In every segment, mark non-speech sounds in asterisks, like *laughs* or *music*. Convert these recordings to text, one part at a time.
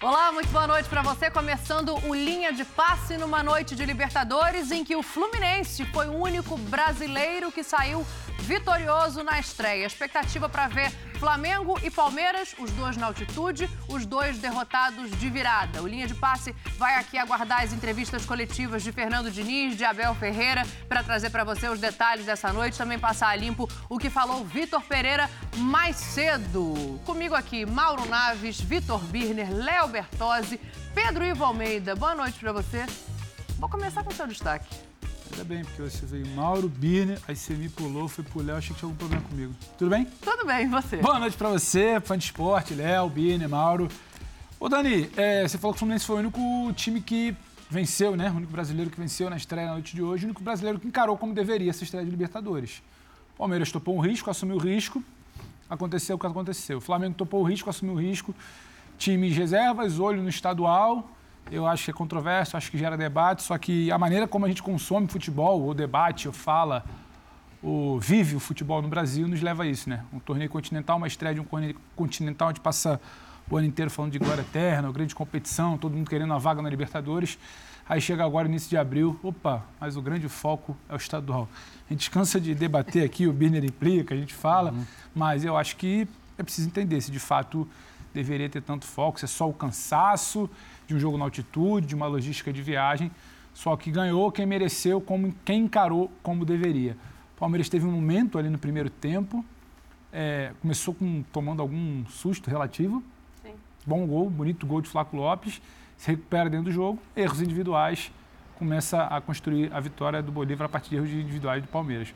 Olá, muito boa noite para você. Começando o Linha de Passe numa noite de Libertadores em que o Fluminense foi o único brasileiro que saiu vitorioso na estreia. Expectativa para ver Flamengo e Palmeiras, os dois na altitude, os dois derrotados de virada. O Linha de Passe vai aqui aguardar as entrevistas coletivas de Fernando Diniz, de Abel Ferreira, para trazer para você os detalhes dessa noite, também passar a limpo o que falou Vitor Pereira mais cedo. Comigo aqui, Mauro Naves, Vitor Birner, Léo Bertozzi, Pedro Ivo Almeida. Boa noite para você. Vou começar com o seu destaque. Ainda bem, porque você veio Mauro, Birner, aí você me pulou, foi pro Léo, achei que tinha algum problema comigo. Tudo bem? Tudo bem, e você? Boa noite pra você, fã de esporte, Léo, Birner, Mauro. Ô, Dani, é, você falou que o Fluminense foi o único time que venceu, né? O único brasileiro que venceu na estreia na noite de hoje, o único brasileiro que encarou como deveria essa estreia de Libertadores. O Palmeiras topou um risco, assumiu o risco, aconteceu o que aconteceu. O Flamengo topou o risco, assumiu o risco. Times reservas, olho no estadual, eu acho que é controverso, acho que gera debate, só que a maneira como a gente consome futebol, ou debate, ou fala, ou vive o futebol no Brasil, nos leva a isso, né? Um torneio continental, uma estreia de um torneio continental, onde passa o ano inteiro falando de glória eterna, grande competição, todo mundo querendo uma vaga na Libertadores. Aí chega agora, início de abril, opa, mas o grande foco é o estadual. A gente cansa de debater aqui, o Birner implica, a gente fala, uhum. mas eu acho que é preciso entender se de fato deveria ter tanto foco, se é só o cansaço, de um jogo na altitude, de uma logística de viagem. Só que ganhou quem mereceu, como, quem encarou como deveria. O Palmeiras teve um momento ali no primeiro tempo, é, começou com, tomando algum susto relativo. Sim. Bom gol, bonito gol de Flaco Lopes, se recupera dentro do jogo, erros individuais, começa a construir a vitória do Bolívar a partir de erros individuais do Palmeiras.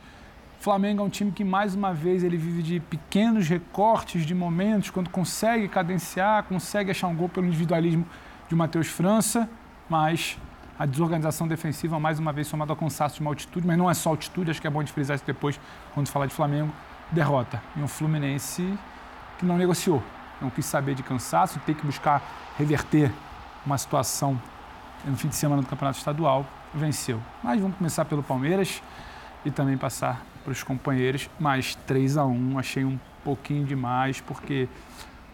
O Flamengo é um time que, mais uma vez, ele vive de pequenos recortes de momentos, quando consegue cadenciar, consegue achar um gol pelo individualismo de Matheus França, mas a desorganização defensiva, mais uma vez, somada ao cansaço de uma altitude, mas não é só altitude, acho que é bom de frisar isso depois, quando falar de Flamengo, derrota. E um Fluminense que não negociou, não quis saber de cansaço, ter que buscar reverter uma situação no fim de semana do Campeonato Estadual, venceu. Mas vamos começar pelo Palmeiras e também passar para os companheiros, mais 3 a 1 achei um pouquinho demais, porque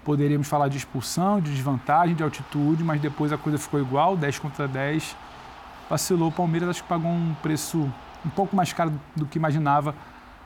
Poderíamos falar de expulsão, de desvantagem, de altitude, mas depois a coisa ficou igual, 10 contra 10. Vacilou o Palmeiras, acho que pagou um preço um pouco mais caro do que imaginava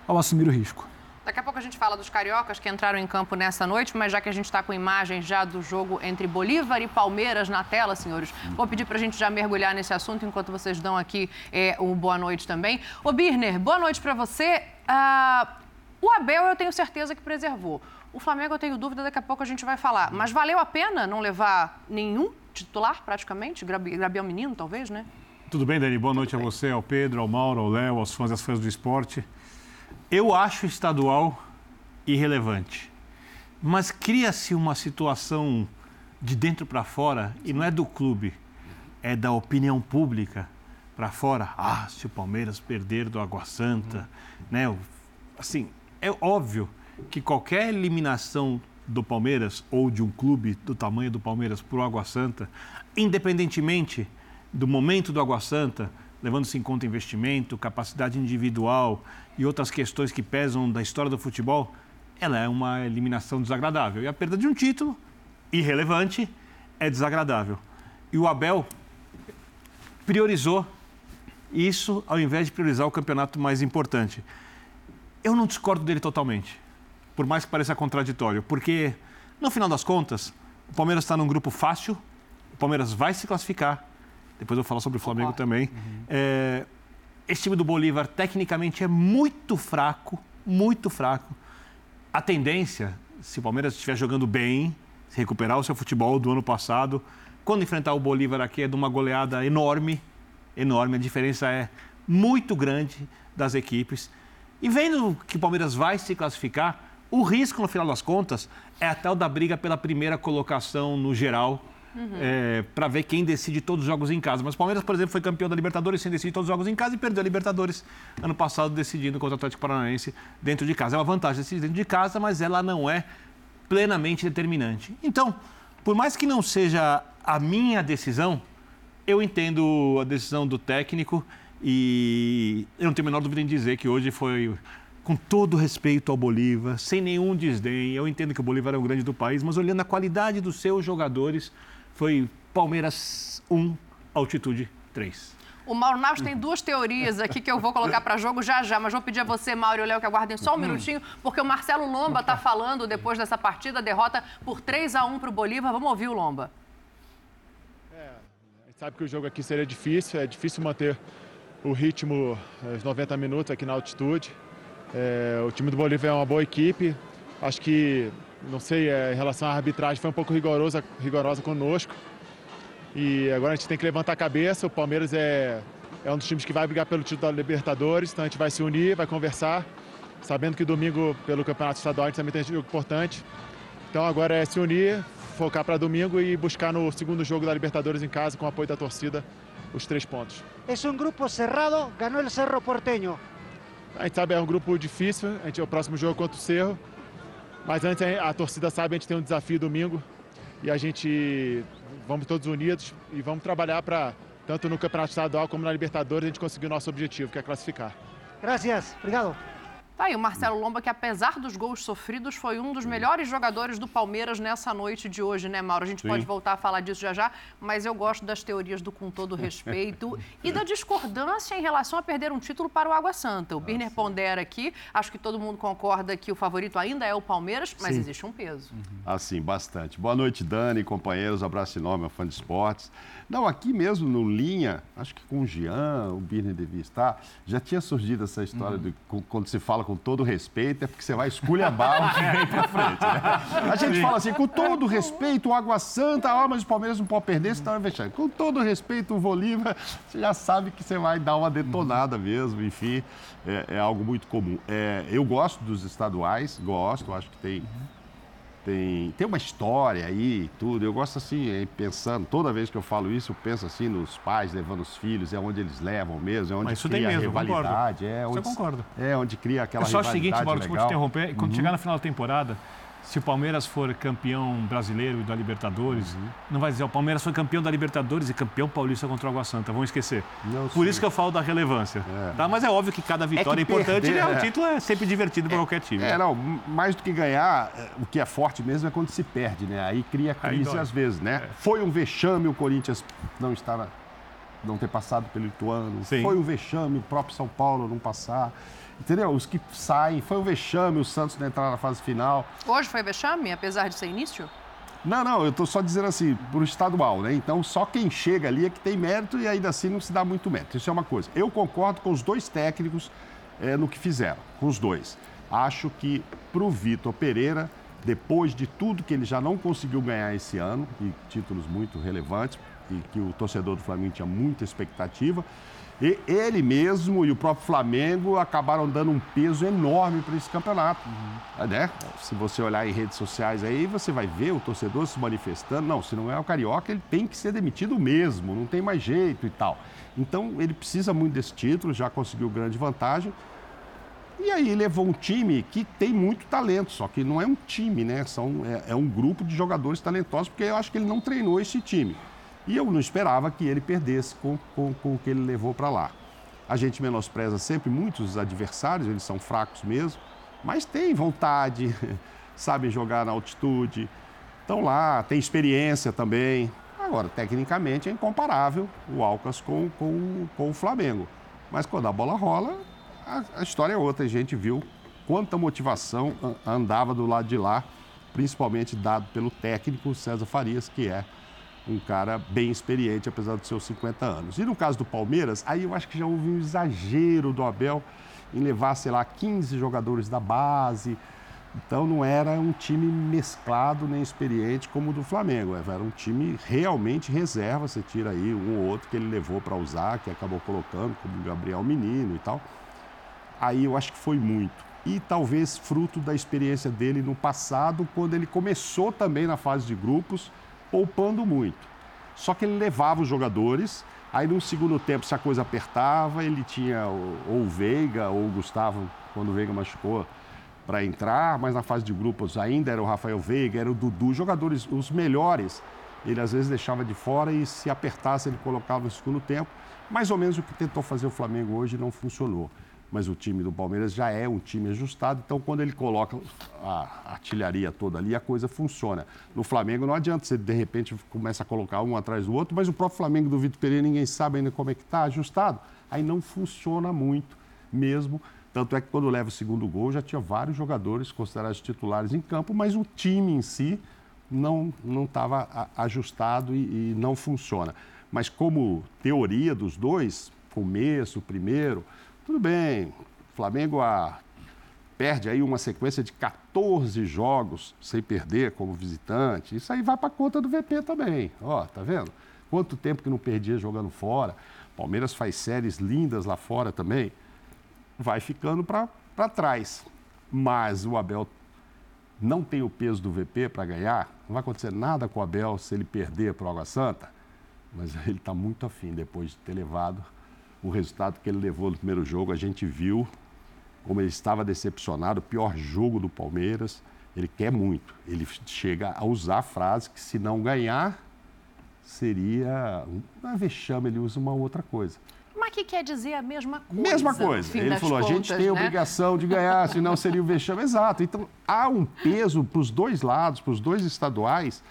ao assumir o risco. Daqui a pouco a gente fala dos cariocas que entraram em campo nessa noite, mas já que a gente está com imagens já do jogo entre Bolívar e Palmeiras na tela, senhores, vou pedir para a gente já mergulhar nesse assunto enquanto vocês dão aqui é, o boa noite também. Ô Birner, boa noite para você. Uh, o Abel eu tenho certeza que preservou. O Flamengo eu tenho dúvida, daqui a pouco a gente vai falar. Mas valeu a pena não levar nenhum titular, praticamente? Gabriel Menino, talvez, né? Tudo bem, Dani? Boa noite Tudo a bem. você, ao Pedro, ao Mauro, ao Léo, aos fãs e às fãs do esporte. Eu acho estadual irrelevante. Mas cria-se uma situação de dentro para fora, e não é do clube, é da opinião pública para fora. Ah, se o Palmeiras perder do Água Santa, uhum. né? Assim, é óbvio que qualquer eliminação do Palmeiras ou de um clube do tamanho do Palmeiras por Água Santa, independentemente do momento do Água Santa, levando-se em conta investimento, capacidade individual e outras questões que pesam da história do futebol, ela é uma eliminação desagradável. E a perda de um título, irrelevante, é desagradável. E o Abel priorizou isso ao invés de priorizar o campeonato mais importante. Eu não discordo dele totalmente por mais que pareça contraditório, porque no final das contas, o Palmeiras está num grupo fácil, o Palmeiras vai se classificar. Depois eu vou falar sobre o Flamengo Opa. também. Uhum. É, esse time do Bolívar, tecnicamente, é muito fraco, muito fraco. A tendência, se o Palmeiras estiver jogando bem, se recuperar o seu futebol do ano passado, quando enfrentar o Bolívar aqui é de uma goleada enorme, enorme. A diferença é muito grande das equipes. E vendo que o Palmeiras vai se classificar, o risco, no final das contas, é até o da briga pela primeira colocação no geral, uhum. é, para ver quem decide todos os jogos em casa. Mas o Palmeiras, por exemplo, foi campeão da Libertadores sem decidir todos os jogos em casa e perdeu a Libertadores ano passado decidindo contra o Atlético Paranaense dentro de casa. É uma vantagem decidir dentro de casa, mas ela não é plenamente determinante. Então, por mais que não seja a minha decisão, Eu entendo a decisão do técnico e eu não tenho a menor dúvida em dizer que hoje foi com todo respeito ao Bolívar, sem nenhum desdém. Eu entendo que o Bolívar é o grande do país, mas olhando a qualidade dos seus jogadores, foi Palmeiras 1, altitude 3. O Mauro Naves tem duas teorias aqui que eu vou colocar para jogo já já, mas vou pedir a você, Mauro e o Léo, que aguardem só um minutinho, porque o Marcelo Lomba está falando depois dessa partida, derrota por 3 a 1 para o Bolívar. Vamos ouvir o Lomba. É, a gente sabe que o jogo aqui seria difícil, é difícil manter o ritmo os 90 minutos aqui na altitude. É, o time do Bolívar é uma boa equipe, acho que, não sei, é, em relação à arbitragem foi um pouco rigorosa, rigorosa conosco. E agora a gente tem que levantar a cabeça. O Palmeiras é, é um dos times que vai brigar pelo título da Libertadores, então a gente vai se unir, vai conversar, sabendo que domingo, pelo Campeonato Estadual, a gente também tem um jogo importante. Então agora é se unir, focar para domingo e buscar no segundo jogo da Libertadores em casa, com o apoio da torcida, os três pontos. É um grupo cerrado, ganhou o Cerro Porteño. A gente sabe, é um grupo difícil, a gente é o próximo jogo contra o Cerro. Mas antes a torcida sabe, a gente tem um desafio domingo e a gente vamos todos unidos e vamos trabalhar para, tanto no Campeonato Estadual como na Libertadores, a gente conseguir o nosso objetivo, que é classificar. Gracias, obrigado. Tá aí o Marcelo Lomba, que apesar dos gols sofridos, foi um dos melhores jogadores do Palmeiras nessa noite de hoje, né, Mauro? A gente Sim. pode voltar a falar disso já já, mas eu gosto das teorias do com todo respeito *laughs* e da discordância em relação a perder um título para o Água Santa. O ah, Birner pondera aqui, acho que todo mundo concorda que o favorito ainda é o Palmeiras, mas sim. existe um peso. Assim, bastante. Boa noite, Dani, companheiros, abraço enorme, fã de esportes. Não, aqui mesmo no Linha, acho que com o Jean, o Birner devia estar, já tinha surgido essa história uhum. de quando se fala com todo respeito, é porque você vai esculhambar o que vem pra frente. Né? A gente fala assim, com todo respeito, o Água Santa, ah, mas o Palmeiras não pode perder, senão é vexame. Com todo respeito, o Bolívar, você já sabe que você vai dar uma detonada mesmo, enfim, é, é algo muito comum. É, eu gosto dos estaduais, gosto, acho que tem tem, tem uma história aí tudo. Eu gosto assim, pensando, toda vez que eu falo isso, eu penso assim nos pais levando os filhos, é onde eles levam mesmo, é onde Mas cria mesmo, a rivalidade. Concordo. É onde, eu concordo. É onde cria aquela é só rivalidade. o seguinte, Mauro, desculpa te interromper, quando uhum. chegar no final da temporada, se o Palmeiras for campeão brasileiro e da Libertadores, uhum. não vai dizer o Palmeiras foi campeão da Libertadores e campeão paulista contra o Água Santa. Vão esquecer. Não, Por sim. isso que eu falo da relevância. É. Tá? Mas é óbvio que cada vitória é, que é importante. Perder, né? O título é sempre divertido para qualquer time. É, não, mais do que ganhar, é, o que é forte mesmo é quando se perde, né? Aí cria crise às vezes, né? É. Foi um vexame o Corinthians não estar não ter passado pelo Ituano. Sim. Foi um vexame o próprio São Paulo não passar. Entendeu? Os que saem, foi o vexame, o Santos não entrar na fase final. Hoje foi vexame, apesar de ser início? Não, não, eu estou só dizendo assim, para o estadual, né? Então, só quem chega ali é que tem mérito e ainda assim não se dá muito mérito. Isso é uma coisa. Eu concordo com os dois técnicos é, no que fizeram, com os dois. Acho que para o Vitor Pereira, depois de tudo que ele já não conseguiu ganhar esse ano, e títulos muito relevantes, e que o torcedor do Flamengo tinha muita expectativa, e ele mesmo e o próprio Flamengo acabaram dando um peso enorme para esse campeonato. Uhum. Né? Se você olhar em redes sociais aí, você vai ver o torcedor se manifestando. Não, se não é o Carioca, ele tem que ser demitido mesmo, não tem mais jeito e tal. Então, ele precisa muito desse título, já conseguiu grande vantagem. E aí levou um time que tem muito talento, só que não é um time, né? São, é, é um grupo de jogadores talentosos, porque eu acho que ele não treinou esse time. E eu não esperava que ele perdesse com, com, com o que ele levou para lá. A gente menospreza sempre muitos adversários, eles são fracos mesmo, mas tem vontade, *laughs* sabem jogar na altitude, estão lá, tem experiência também. Agora, tecnicamente é incomparável o Alcas com, com, com o Flamengo. Mas quando a bola rola, a, a história é outra. A gente viu quanta motivação andava do lado de lá, principalmente dado pelo técnico César Farias, que é um cara bem experiente, apesar dos seus 50 anos. E no caso do Palmeiras, aí eu acho que já houve um exagero do Abel em levar, sei lá, 15 jogadores da base. Então não era um time mesclado nem experiente como o do Flamengo. Era um time realmente reserva. Você tira aí um ou outro que ele levou para usar, que acabou colocando, como o Gabriel Menino e tal. Aí eu acho que foi muito. E talvez fruto da experiência dele no passado, quando ele começou também na fase de grupos poupando muito. Só que ele levava os jogadores, aí no segundo tempo, se a coisa apertava, ele tinha ou o Veiga ou o Gustavo, quando o Veiga machucou, para entrar, mas na fase de grupos ainda era o Rafael Veiga, era o Dudu, jogadores, os melhores ele às vezes deixava de fora e se apertasse ele colocava no segundo tempo. Mais ou menos o que tentou fazer o Flamengo hoje não funcionou. Mas o time do Palmeiras já é um time ajustado, então quando ele coloca a artilharia toda ali, a coisa funciona. No Flamengo não adianta você de repente começa a colocar um atrás do outro, mas o próprio Flamengo do Vitor Pereira ninguém sabe ainda como é que está ajustado. Aí não funciona muito mesmo. Tanto é que quando leva o segundo gol já tinha vários jogadores considerados titulares em campo, mas o time em si não estava ajustado e, e não funciona. Mas como teoria dos dois, começo, primeiro, tudo bem, o Flamengo a, perde aí uma sequência de 14 jogos sem perder como visitante. Isso aí vai para conta do VP também. Ó, tá vendo? Quanto tempo que não perdia jogando fora. Palmeiras faz séries lindas lá fora também. Vai ficando para trás. Mas o Abel não tem o peso do VP para ganhar. Não vai acontecer nada com o Abel se ele perder para o Água Santa. Mas ele está muito afim depois de ter levado o resultado que ele levou no primeiro jogo, a gente viu como ele estava decepcionado, o pior jogo do Palmeiras. Ele quer muito. Ele chega a usar a frase que se não ganhar, seria um vexame, ele usa uma outra coisa. Mas que quer dizer a mesma coisa. Mesma coisa. Ele falou, contas, a gente tem né? obrigação de ganhar, *laughs* senão seria o vexame. Exato. Então, há um peso para os dois lados, para os dois estaduais,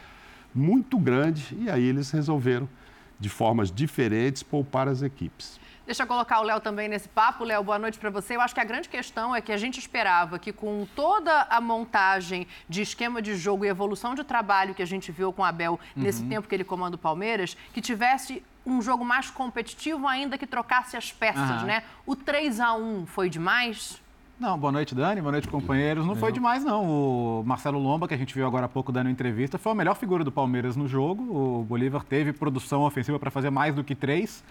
muito grande, e aí eles resolveram, de formas diferentes, poupar as equipes. Deixa eu colocar o Léo também nesse papo. Léo, boa noite para você. Eu acho que a grande questão é que a gente esperava que com toda a montagem de esquema de jogo e evolução de trabalho que a gente viu com o Abel uhum. nesse tempo que ele comanda o Palmeiras, que tivesse um jogo mais competitivo ainda que trocasse as peças, uhum. né? O 3 a 1 foi demais? Não, boa noite, Dani. Boa noite, companheiros. Não foi demais, não. O Marcelo Lomba, que a gente viu agora há pouco dando entrevista, foi a melhor figura do Palmeiras no jogo. O Bolívar teve produção ofensiva para fazer mais do que três.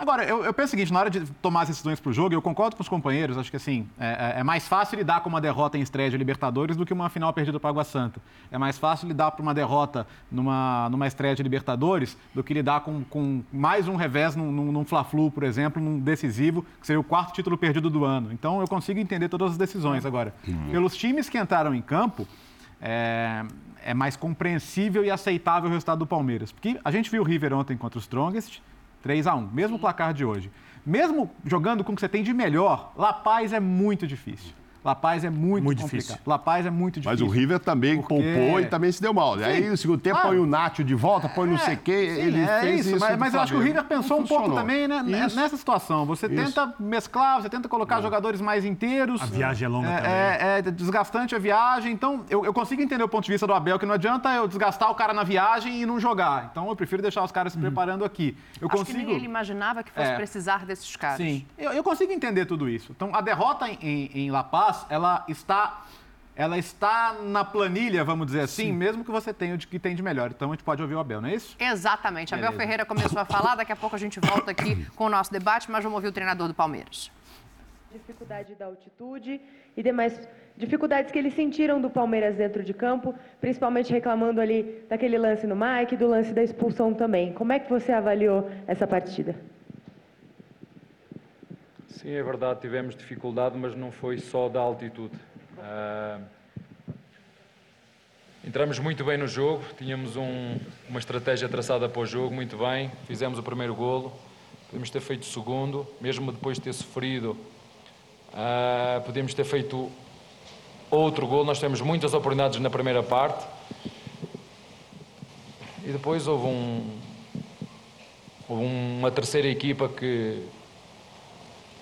Agora, eu, eu, penso o seguinte, na hora de tomar as decisões para o jogo, eu concordo com os companheiros, acho que assim, é, é, é, mais fácil lidar com uma derrota em estreia de Libertadores do que uma final perdida para Água Santa. É mais fácil lidar para uma derrota numa, numa estreia de Libertadores do que lidar com, com mais um revés num, num, num Fla-Flu, por exemplo, num decisivo, que seria o quarto título perdido do ano. Então, eu consigo entender todas as decisões agora. Uhum. Pelos times que entraram em campo, é, é mais compreensível e aceitável o resultado do Palmeiras. Porque a gente viu o River ontem contra o Strongest, 3 a 1 mesmo placar de hoje. Mesmo jogando com o que você tem de melhor, La Paz é muito difícil. La Paz é muito, muito complicado. Difícil. La Paz é muito difícil. Mas o River também porque... poupou e também se deu mal. Sim. Aí no segundo tempo põe o Nacho de volta, põe é, não sei o quê. Sim, ele é fez isso. isso mas, mas eu acho que o River pensou um pouco também né, isso. nessa situação. Você isso. tenta mesclar, você tenta colocar é. jogadores mais inteiros. A viagem é longa é, também. É, é, desgastante a viagem. Então, eu, eu, consigo entender o ponto de vista do Abel, que não adianta eu desgastar o cara na viagem e não jogar. Então, eu prefiro deixar os caras se hum. preparando aqui. Eu acho consigo... que nem ele imaginava que fosse é. precisar desses caras. Sim, eu, eu, consigo entender tudo isso. Então, a derrota em, em, em La Paz, ela está está ela está na planilha, vamos dizer assim, Sim. mesmo que você tenha o que tem de melhor. Então a gente pode ouvir o Abel, não é isso? Exatamente. Beleza. Abel Ferreira começou a falar, daqui a pouco a gente volta aqui *coughs* com o nosso debate, mas vamos ouvir o treinador do Palmeiras. Dificuldade da altitude e demais dificuldades que eles sentiram do Palmeiras dentro de campo, principalmente reclamando ali daquele lance no Mike, do lance da expulsão também. Como é que você avaliou essa partida? Sim, é verdade, tivemos dificuldade, mas não foi só da altitude. Uh, entramos muito bem no jogo, tínhamos um, uma estratégia traçada para o jogo, muito bem, fizemos o primeiro golo, podemos ter feito o segundo, mesmo depois de ter sofrido, uh, podemos ter feito outro golo, nós temos muitas oportunidades na primeira parte, e depois houve, um, houve uma terceira equipa que,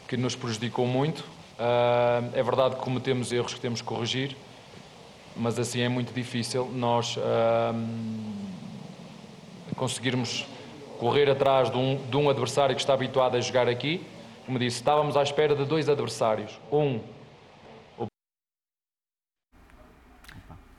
que nos prejudicou muito, Uh, é verdade que cometemos erros que temos que corrigir, mas assim é muito difícil nós uh, conseguirmos correr atrás de um, de um adversário que está habituado a jogar aqui. Como disse, estávamos à espera de dois adversários. Um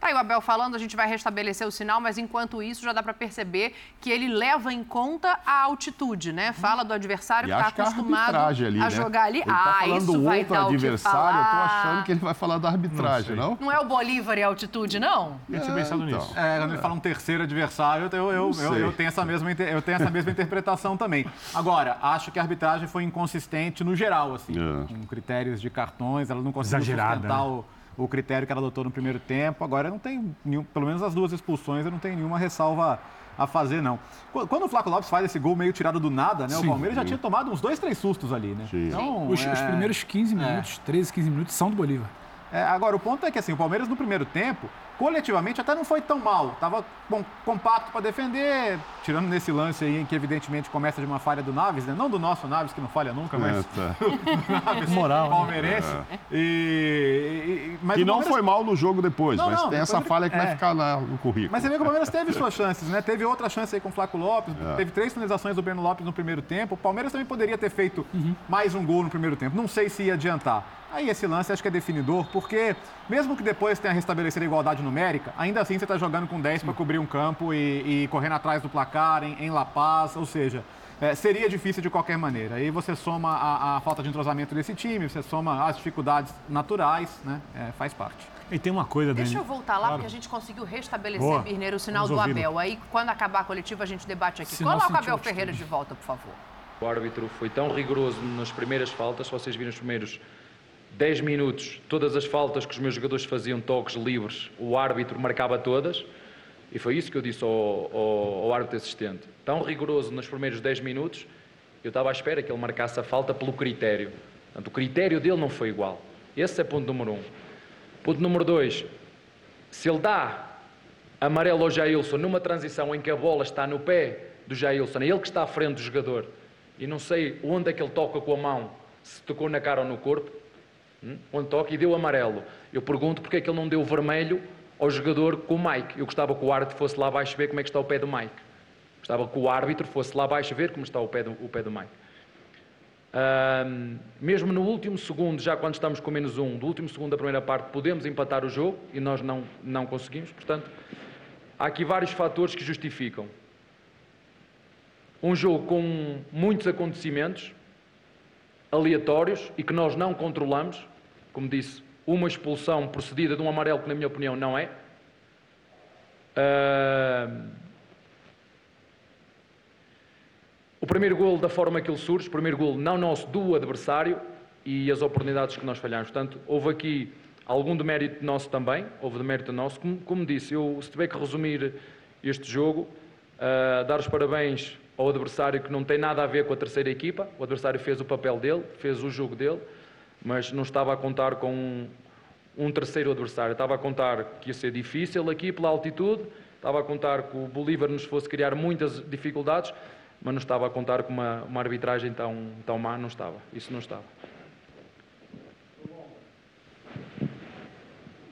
aí o Abel falando, a gente vai restabelecer o sinal, mas enquanto isso já dá para perceber que ele leva em conta a altitude, né? Fala do adversário e que está acostumado a, ali, a né? jogar ali. Ele tá ah, isso vai dar adversário, eu tô achando que ele vai falar da arbitragem, não? Não, não é o Bolívar e a altitude, não? Eu tinha pensado então. nisso. É, quando ele fala um terceiro adversário, eu, eu, eu, eu, tenho essa mesma, eu tenho essa mesma interpretação também. Agora, acho que a arbitragem foi inconsistente no geral, assim, é. com critérios de cartões, ela não conseguiu Exagerada, sustentar né? o o critério que ela adotou no primeiro tempo. Agora não tem nenhum, pelo menos as duas expulsões, eu não tenho nenhuma ressalva a fazer, não. Quando o Flaco Lopes faz esse gol meio tirado do nada, né? Sim, o Palmeiras já tinha tomado uns dois, três sustos ali, né? Então, os, é... os, primeiros 15 minutos, é... 13, 15 minutos são do Bolívar. É, agora, o ponto é que assim, o Palmeiras no primeiro tempo coletivamente até não foi tão mal. Tava bom, compacto para defender, tirando nesse lance aí em que evidentemente começa de uma falha do Naves, né? Não do nosso Naves, que não falha nunca, mas é, tá. *laughs* Naves Moral, né? palmeirense. É. E, e, mas que não Palmeiras... foi mal no jogo depois, não, mas não, tem essa falha que é. vai ficar lá no currículo. Mas você vê que o Palmeiras teve suas *laughs* chances, né? Teve outra chance aí com o Flaco Lopes, é. teve três finalizações do Breno Lopes no primeiro tempo. O Palmeiras também poderia ter feito uhum. mais um gol no primeiro tempo. Não sei se ia adiantar. Aí esse lance acho que é definidor, porque mesmo que depois tenha restabelecido a igualdade numérica, ainda assim você está jogando com 10 para cobrir um campo e, e, correndo atrás do placar em, em La Paz, ou seja, é, seria difícil de qualquer maneira. Aí você soma a, a, falta de entrosamento desse time, você soma as dificuldades naturais, né? É, faz parte. E tem uma coisa, Deixa eu voltar lá, claro. porque a gente conseguiu restabelecer, Boa. Birneiro, o sinal Vamos do Abel. Aí, quando acabar a coletiva, a gente debate aqui. Sinal Coloca o Abel Ferreira de volta, por favor. O árbitro foi tão rigoroso nas primeiras faltas, se vocês viram os primeiros 10 minutos, todas as faltas que os meus jogadores faziam, toques livres, o árbitro marcava todas. E foi isso que eu disse ao, ao, ao árbitro assistente. Tão rigoroso nos primeiros 10 minutos, eu estava à espera que ele marcasse a falta pelo critério. Portanto, o critério dele não foi igual. Esse é ponto número um. Ponto número dois, se ele dá amarelo ao Jailson numa transição em que a bola está no pé do Jailson, é ele que está à frente do jogador, e não sei onde é que ele toca com a mão, se tocou na cara ou no corpo? Onde toca e deu amarelo. Eu pergunto porque é que ele não deu vermelho ao jogador com o Mike. Eu gostava que o árbitro fosse lá abaixo ver como é que está o pé do Mike. Gostava que o árbitro fosse lá abaixo ver como está o pé do, o pé do Mike. Um, mesmo no último segundo, já quando estamos com menos um, do último segundo da primeira parte, podemos empatar o jogo e nós não, não conseguimos. Portanto, há aqui vários fatores que justificam. Um jogo com muitos acontecimentos aleatórios e que nós não controlamos, como disse, uma expulsão procedida de um amarelo que, na minha opinião, não é. Uh... O primeiro gol, da forma que ele surge, o primeiro gol não nosso, do adversário e as oportunidades que nós falhamos. Portanto, houve aqui algum demérito nosso também, houve demérito nosso. Como, como disse, eu, se tiver que resumir este jogo, uh, dar os parabéns ao adversário que não tem nada a ver com a terceira equipa. O adversário fez o papel dele, fez o jogo dele mas não estava a contar com um, um terceiro adversário. Estava a contar que ia ser difícil aqui pela altitude, estava a contar que o Bolívar nos fosse criar muitas dificuldades, mas não estava a contar com uma, uma arbitragem tão, tão má, não estava. Isso não estava.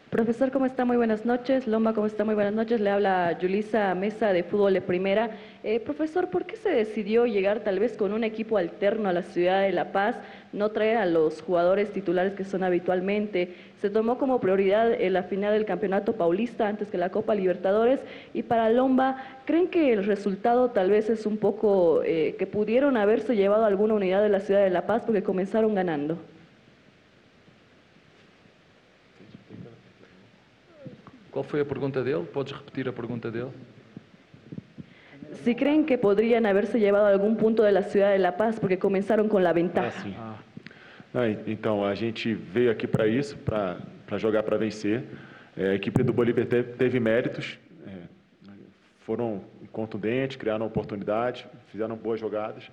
Profesor, ¿cómo está? Muy buenas noches. Lomba, ¿cómo está? Muy buenas noches. Le habla Julisa Mesa de Fútbol de Primera. Eh, profesor, ¿por qué se decidió llegar tal vez con un equipo alterno a la ciudad de La Paz, no traer a los jugadores titulares que son habitualmente? Se tomó como prioridad eh, la final del Campeonato Paulista antes que la Copa Libertadores. Y para Lomba, ¿creen que el resultado tal vez es un poco eh, que pudieron haberse llevado alguna unidad de la ciudad de La Paz porque comenzaron ganando? Qual foi a pergunta dele? Podes repetir a pergunta dele? Si creen que podrían haberse llevado algún punto de la ciudad de La Paz porque comenzaram com a ventaja. Ah. Ah. Então, a gente veio aqui para isso, para jogar para vencer. É, a equipe do Bolívar teve, teve méritos, é, foram contundentes, criaram oportunidades, fizeram boas jogadas.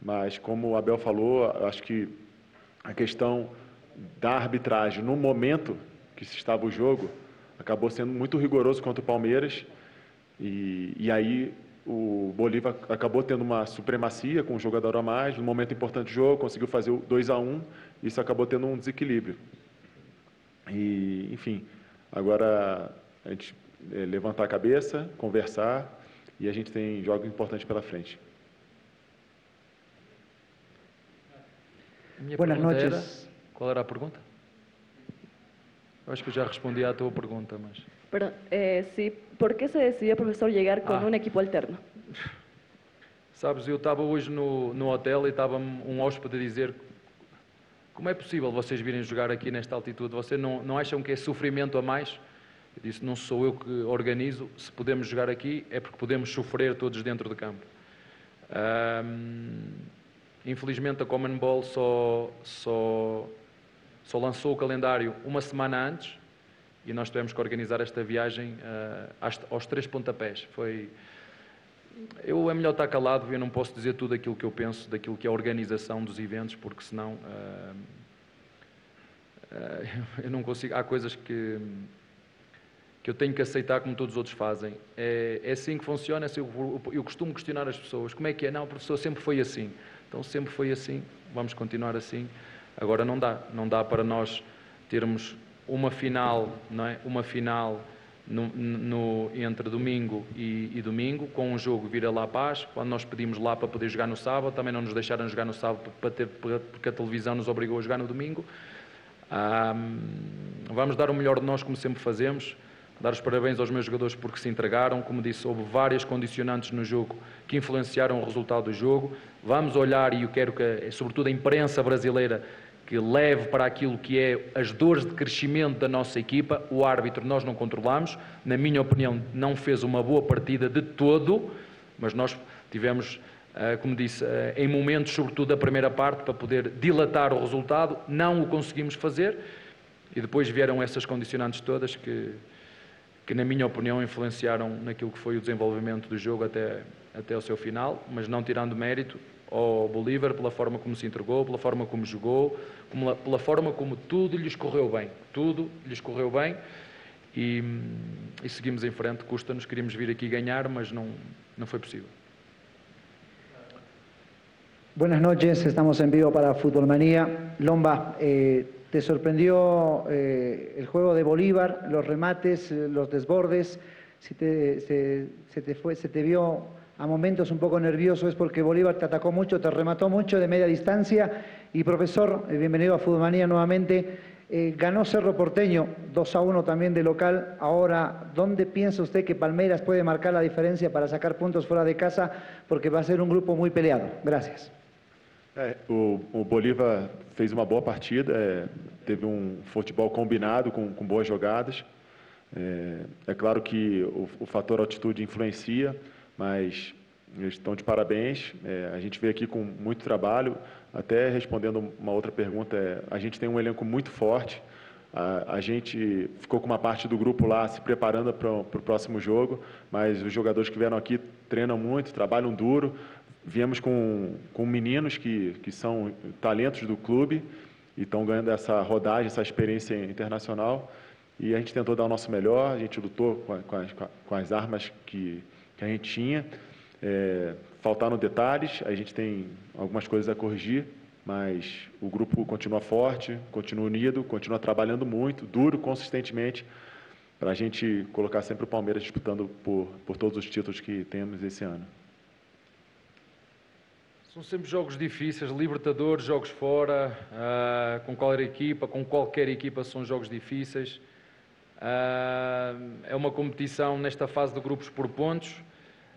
Mas, como o Abel falou, acho que a questão da arbitragem no momento que se estava o jogo acabou sendo muito rigoroso contra o Palmeiras. E, e aí o Bolívar acabou tendo uma supremacia com um jogador a mais, no momento importante do jogo, conseguiu fazer o 2 a 1 isso acabou tendo um desequilíbrio. E, enfim, agora a gente é, levantar a cabeça, conversar, e a gente tem jogos importantes pela frente. Boas noites. Era, qual era a pergunta? Acho que já respondi à tua pergunta, mas... Perdão, eh, sí, ¿por que se decidiu, professor, chegar com ah. um equipo alterno? Sabes, eu estava hoje no, no hotel e estava um hóspede a dizer como é possível vocês virem jogar aqui nesta altitude? Vocês não, não acham que é sofrimento a mais? Eu disse, não sou eu que organizo, se podemos jogar aqui é porque podemos sofrer todos dentro de campo. infelizmente a Common Ball só, só só lançou o calendário uma semana antes e nós tivemos que organizar esta viagem uh, aos três pontapés. Foi. Eu é melhor estar calado, eu não posso dizer tudo aquilo que eu penso daquilo que é a organização dos eventos, porque senão uh, uh, *laughs* eu não consigo. Há coisas que que eu tenho que aceitar como todos os outros fazem. É, é assim que funciona. É assim, eu, eu, costumo questionar as pessoas. Como é que é? Não, o professor sempre foi assim. Então sempre foi assim. Vamos continuar assim. Agora não dá. Não dá para nós termos uma final, não é? Uma final no, no, entre domingo e, e, domingo, com um jogo vir a La Paz, quando nós pedimos lá para poder jogar no sábado, também não nos deixaram jogar no sábado para ter, porque a televisão nos obrigou a jogar no domingo. vamos dar o melhor de nós, como sempre fazemos. Dar os parabéns aos meus jogadores porque se entregaram. Como disse, houve várias condicionantes no jogo que influenciaram o resultado do jogo. Vamos olhar, e eu quero que, sobretudo, a imprensa brasileira que leve para aquilo que é as dores de crescimento da nossa equipa. O árbitro nós não controlamos, na minha opinião, não fez uma boa partida de todo, mas nós tivemos, eh, como disse, eh, em momentos, sobretudo da primeira parte, para poder dilatar o resultado, não o conseguimos fazer e depois vieram essas condicionantes todas que, que na minha opinião, influenciaram naquilo que foi o desenvolvimento do jogo até, até o seu final, mas não tirando mérito ao Bolívar pela forma como se entregou, pela forma como jogou, pela forma como tudo lhes correu bem. Tudo lhes correu bem e, e seguimos em frente. Custa-nos, queríamos vir aqui ganhar, mas não, não foi possível. Buenas noches, estamos en vivo para Fútbol Manía. Lomba, eh, ¿te sorprendió eh, el juego de Bolívar, los remates, los desbordes? Si te, se, se, te fue, ¿Se te vio a momentos un poco nervioso es porque Bolívar te atacó mucho, te remató mucho de media distancia. Y profesor, eh, bienvenido a Fútbolmanía nuevamente. Eh, ganó Cerro Porteño 2 a 1 también de local. Ahora, ¿dónde piensa usted que Palmeiras puede marcar la diferencia para sacar puntos fuera de casa? Porque va a ser un grupo muy peleado. Gracias. É, o, o, Bolívar fez uma boa partida, é, teve um futebol combinado com, com boas jogadas. É, é, claro que o, o fator altitude influencia, mas estão de parabéns. É, a gente veio aqui com muito trabalho. Até respondendo uma outra pergunta, é, a gente tem um elenco muito forte. A, a, gente ficou com uma parte do grupo lá se preparando para o próximo jogo, mas os jogadores que vieram aqui treinam muito, trabalham duro. Viemos com, com meninos que, que são talentos do clube e estão ganhando essa rodagem, essa experiência internacional. E a gente tentou dar o nosso melhor, a gente lutou com, com, as, com as armas que, que a gente tinha. É, faltaram detalhes, a gente tem algumas coisas a corrigir, mas o grupo continua forte, continua unido, continua trabalhando muito, duro, consistentemente, para a gente colocar sempre o Palmeiras disputando por, por todos os títulos que temos esse ano. São sempre jogos difíceis, Libertadores, jogos fora, uh, com qualquer equipa, com qualquer equipa são jogos difíceis. Uh, é uma competição nesta fase de grupos por pontos.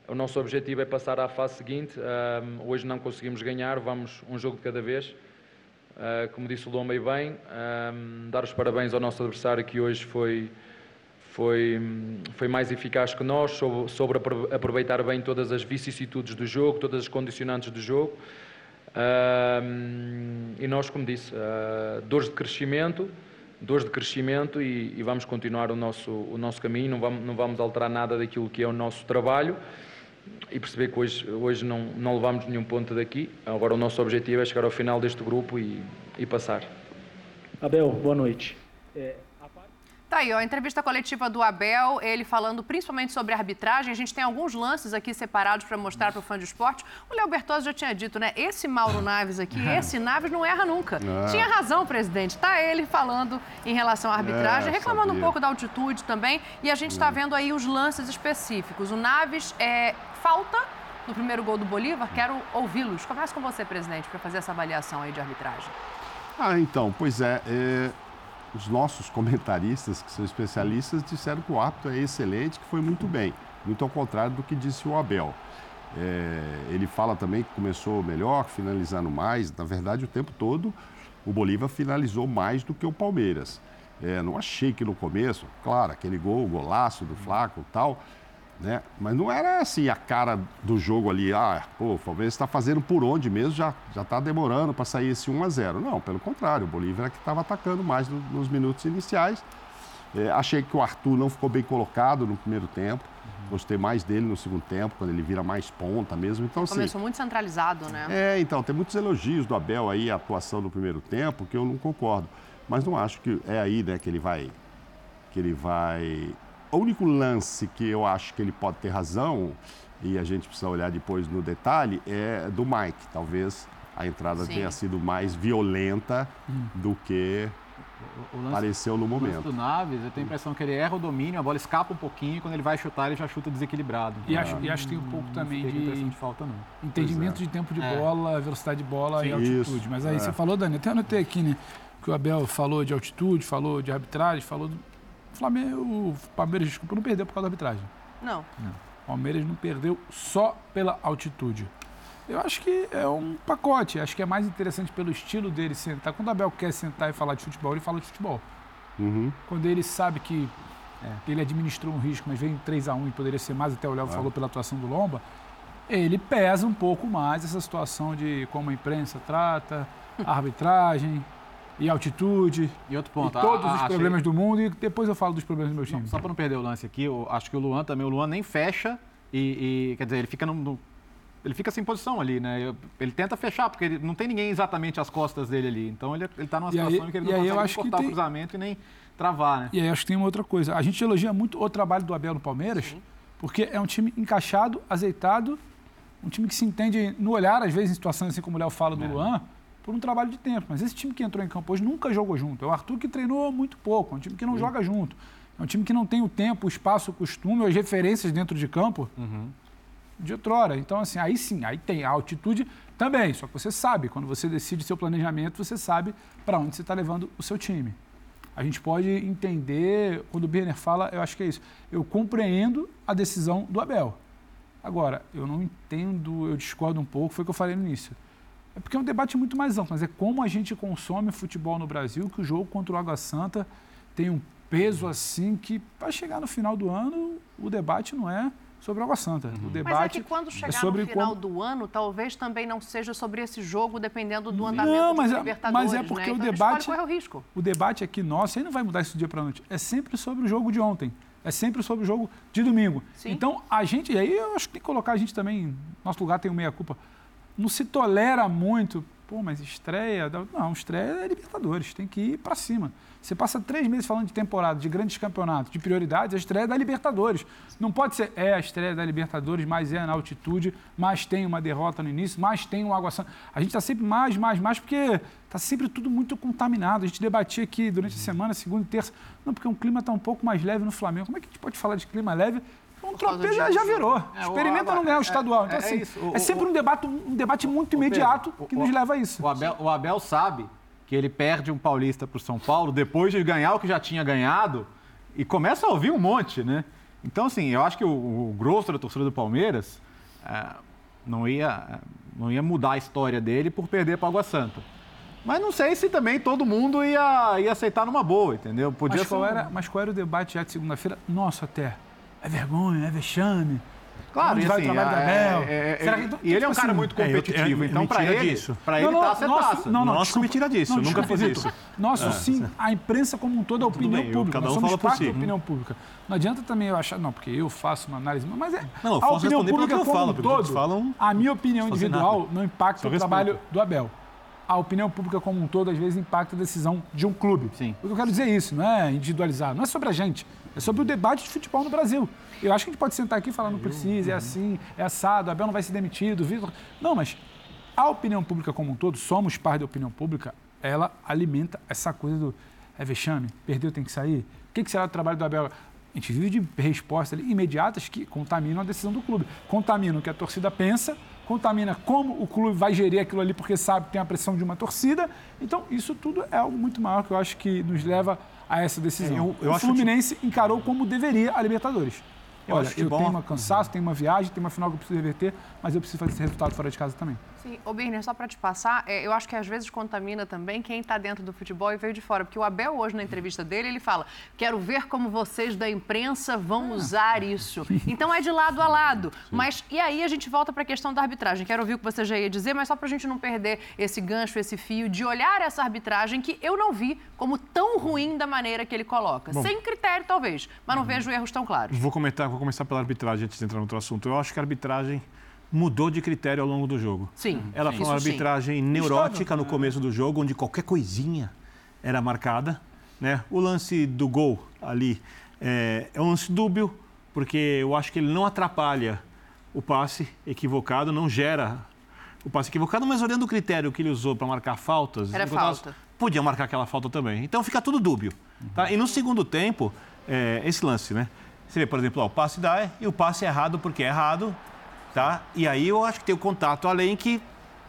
O nosso objetivo é passar à fase seguinte. Uh, hoje não conseguimos ganhar, vamos um jogo de cada vez. Uh, como disse o Lomba e bem, dar os parabéns ao nosso adversário que hoje foi, foi, foi mais eficaz que nós, sobre, sobre aproveitar bem todas as vicissitudes do jogo, todas as condicionantes do jogo. e nós, como disse, dores de crescimento, dores de crescimento e, e, vamos continuar o nosso, o nosso caminho, não vamos, não vamos alterar nada daquilo que é o nosso trabalho e perceber que hoje, hoje não, não levamos nenhum ponto daqui. Agora o nosso objetivo é chegar ao final deste grupo e, e passar. Abel, boa noite. É... Tá aí, ó, a entrevista coletiva do Abel, ele falando principalmente sobre arbitragem. A gente tem alguns lances aqui separados para mostrar para o fã de esporte. O Léo Bertozzi já tinha dito, né? Esse Mauro Naves aqui, *laughs* esse Naves não erra nunca. Tinha razão, presidente. Tá ele falando em relação à arbitragem, é, reclamando sabia. um pouco da altitude também. E a gente está hum. vendo aí os lances específicos. O Naves é falta no primeiro gol do Bolívar. Quero ouvi-los. Começa com você, presidente, para fazer essa avaliação aí de arbitragem. Ah, então, pois é, é os nossos comentaristas, que são especialistas, disseram que o árbitro é excelente, que foi muito bem, muito ao contrário do que disse o Abel. É, ele fala também que começou melhor, finalizando mais. Na verdade, o tempo todo, o Bolívar finalizou mais do que o Palmeiras. É, não achei que no começo, claro, aquele gol, o golaço do Flaco e tal, né? Mas não era assim a cara do jogo ali, ah, pô, o Palmeiras está fazendo por onde mesmo, já está demorando para sair esse 1 a 0 Não, pelo contrário, o Bolívar é que estava atacando mais no, nos minutos iniciais. É, achei que o Arthur não ficou bem colocado no primeiro tempo. Gostei mais dele no segundo tempo, quando ele vira mais ponta mesmo. Então, assim, Começou muito centralizado, né? é, então, tem muitos elogios do Abel aí, a atuação do primeiro tempo, que eu não concordo. Mas não acho que é aí, né, que ele vai. Que ele vai. O único lance que eu acho que ele pode ter razão, e a gente precisa olhar depois no detalhe, é do Mike. Talvez a entrada Sim. tenha sido mais violenta do que O lance- pareceu no O lance momento. do Naves, eu tenho a impressão que ele erra o domínio, a bola escapa um pouquinho e quando ele vai chutar, ele já chuta desequilibrado. E acho, e acho que tem um pouco também de de falta, não. entendimento de tempo de É. bola, velocidade de bola e Sim. altitude. Isso, Mas aí é. você falou, Dani, até anotei aqui, né? Que o Abel falou de altitude, falou de arbitragem, falou do. O Flamengo, o Palmeiras, desculpa, não perdeu por causa da arbitragem. Não. O Palmeiras não perdeu só pela altitude. Eu acho que é um pacote. Acho que é mais interessante pelo estilo dele sentar. Quando o Abel quer sentar e falar de futebol, ele fala de futebol. Uhum. Quando ele sabe que ele administrou um risco, mas veio em 3x1 e poderia ser mais, até o Léo falou pela atuação do Lomba, ele pesa um pouco mais essa situação de como a imprensa trata, a *laughs* arbitragem e altitude. E outro E ponto, todos a- a- os achei- problemas do mundo e depois eu falo dos problemas do meu time. Só para não perder o lance aqui, eu acho que o Luan também, o Luan nem fecha e, e, quer dizer, ele fica no, no- ele fica sem posição ali, né? Ele tenta fechar, porque ele, não tem ninguém exatamente às costas dele ali. Então ele, ele tá numa E aí- situação em que ele e não eu consegue acho cortar tem- o cruzamento e nem travar, né? E aí acho que tem uma outra coisa. A gente elogia muito o trabalho do Abel no Palmeiras, porque é um time encaixado, azeitado, um time que se entende no olhar, às vezes, em situações assim como o Léo fala do Luan, por um trabalho de tempo. Mas esse time que entrou em campo hoje nunca jogou junto. É o Arthur que treinou muito pouco, é um time que não joga junto. É um time que não tem o tempo, o espaço, o costume, as referências dentro de campo de outrora. Então, assim, aí sim, aí tem a altitude também. Só que você sabe, quando você decide seu planejamento, você sabe para onde você está levando o seu time. A gente pode entender, quando o Birner fala, eu acho que é isso. Eu compreendo a decisão do Abel. Agora, eu não entendo, eu discordo um pouco, foi o que eu falei no início. É porque é um debate muito mais amplo, mas é como a gente consome futebol no Brasil, que o jogo contra o Água Santa tem um peso assim que, para chegar no final do ano, o debate não é sobre o Água Santa. O Mas é debate que quando chegar sobre no final como- do ano, talvez também não seja sobre esse jogo, dependendo do andamento Não, mas, dos é- Libertadores, mas é porque né? o Então, debate. Correr o risco. O debate aqui nosso, aí não vai mudar isso do dia para noite. É sempre sobre o jogo de ontem. É sempre sobre o jogo de domingo. Sim. Então, a gente, e aí eu acho que tem que colocar a gente também, nosso lugar tem o meia-culpa. Não se tolera muito, pô, mas estreia. Não, estreia é Libertadores, tem que ir para cima. Você passa três meses falando de temporada, de grandes campeonatos, de prioridades, a estreia é da Libertadores. Não pode ser, é a estreia da Libertadores, mas é na altitude, mas tem uma derrota no início, mas tem um Água Santa. A gente está sempre mais, mais, mais, porque está sempre tudo muito contaminado. A gente debatia aqui durante a semana, segunda e terça. Não, porque o clima está um pouco mais leve no Flamengo. Como é que a gente pode falar de clima leve? Um tropeço já, virou. É, Experimenta o- não ganhar o é- estadual. Então, é- é assim. O- é sempre um debate, um debate muito imediato Pedro, que o- nos o- leva a isso. O Abel, o Abel sabe que ele perde um paulista para o São Paulo depois de ganhar o que já tinha ganhado e começa a ouvir um monte, né? Então, assim, eu acho que o, o grosso da torcida do Palmeiras não, ia, não ia mudar a história dele por perder para Água Santa. Mas não sei se também todo mundo ia, ia aceitar numa boa, entendeu? Podia Mas qual, ser um- era, mas qual era o debate já de segunda-feira? Nossa, até. É vergonha, é vexame. Claro, Onde e vai assim, o trabalho do é- Abel? é- é- Será que- e ele é um tipo cara assim, muito é, eu- competitivo, é, então para ele, disso. para ele Não, não, tá, você nosso- passa. não, não, Nosso desculpa. me tira disso, Não, eu nunca fiz isso. Nosso É. sim, a imprensa como um todo, a opinião bem, eu- pública. cada Nós um somos fala parte si. da opinião pública. Não adianta também eu achar, não, porque eu faço uma análise, mas é Não, eu a opinião pública que eu como falo, um todo. falam a minha opinião individual não impacta o trabalho do Abel. A opinião pública como um todo, às vezes, impacta a decisão de um clube. Sim. O que eu quero dizer é isso, não é individualizar, não é sobre a gente, é sobre o debate de futebol no Brasil. Eu acho que a gente pode sentar aqui e falar, não precisa, é assim, é assado, Abel não vai ser demitido, Vitor. Não, mas a opinião pública como um todo, somos parte da opinião pública, ela alimenta essa coisa do é vexame, perdeu, tem que sair. O que, que será do trabalho do Abel? A gente vive de respostas imediatas que contaminam a decisão do clube. Contaminam o que a torcida pensa, contamina como o clube vai gerir aquilo ali porque sabe que tem a pressão de uma torcida. Então, isso tudo é algo muito maior que eu acho que nos leva a essa decisão. É, eu- eu o Fluminense encarou como deveria a Libertadores. Eu Olha, eu tenho um cansaço, tenho uma viagem, tenho uma final que eu preciso reverter, mas eu preciso fazer esse resultado fora de casa também. Sim, ô Birner, só para te passar, é, eu acho que às vezes contamina também quem está dentro do futebol e veio de fora. Porque o Abel, hoje, na entrevista dele, ele fala: quero ver como vocês da imprensa vão usar isso. Então é de lado a lado. Mas e aí a gente volta para a questão da arbitragem. Quero ouvir o que você já ia dizer, mas só para a gente não perder esse gancho, esse fio, de olhar essa arbitragem que eu não vi como tão ruim da maneira que ele coloca. Bom. Sem critério, talvez, mas não vejo erros tão claros. Vou comentar, vou começar pela arbitragem antes de entrar no outro assunto. Eu acho que a arbitragem mudou de critério ao longo do jogo. Sim. Ela sim. foi uma arbitragem neurótica no começo do jogo, onde qualquer coisinha era marcada. Né? O lance do gol ali é, é um lance dúbio, porque eu acho que ele não atrapalha o passe equivocado, não gera o passe equivocado, mas olhando o critério que ele usou para marcar faltas, Era falta. podia marcar aquela falta também. Então fica tudo dúbio. Tá? E no segundo tempo, é, esse lance, né? Você vê, por exemplo, ó, o passe dá e o passe é errado porque é errado, tá? E aí eu acho que tem o contato além que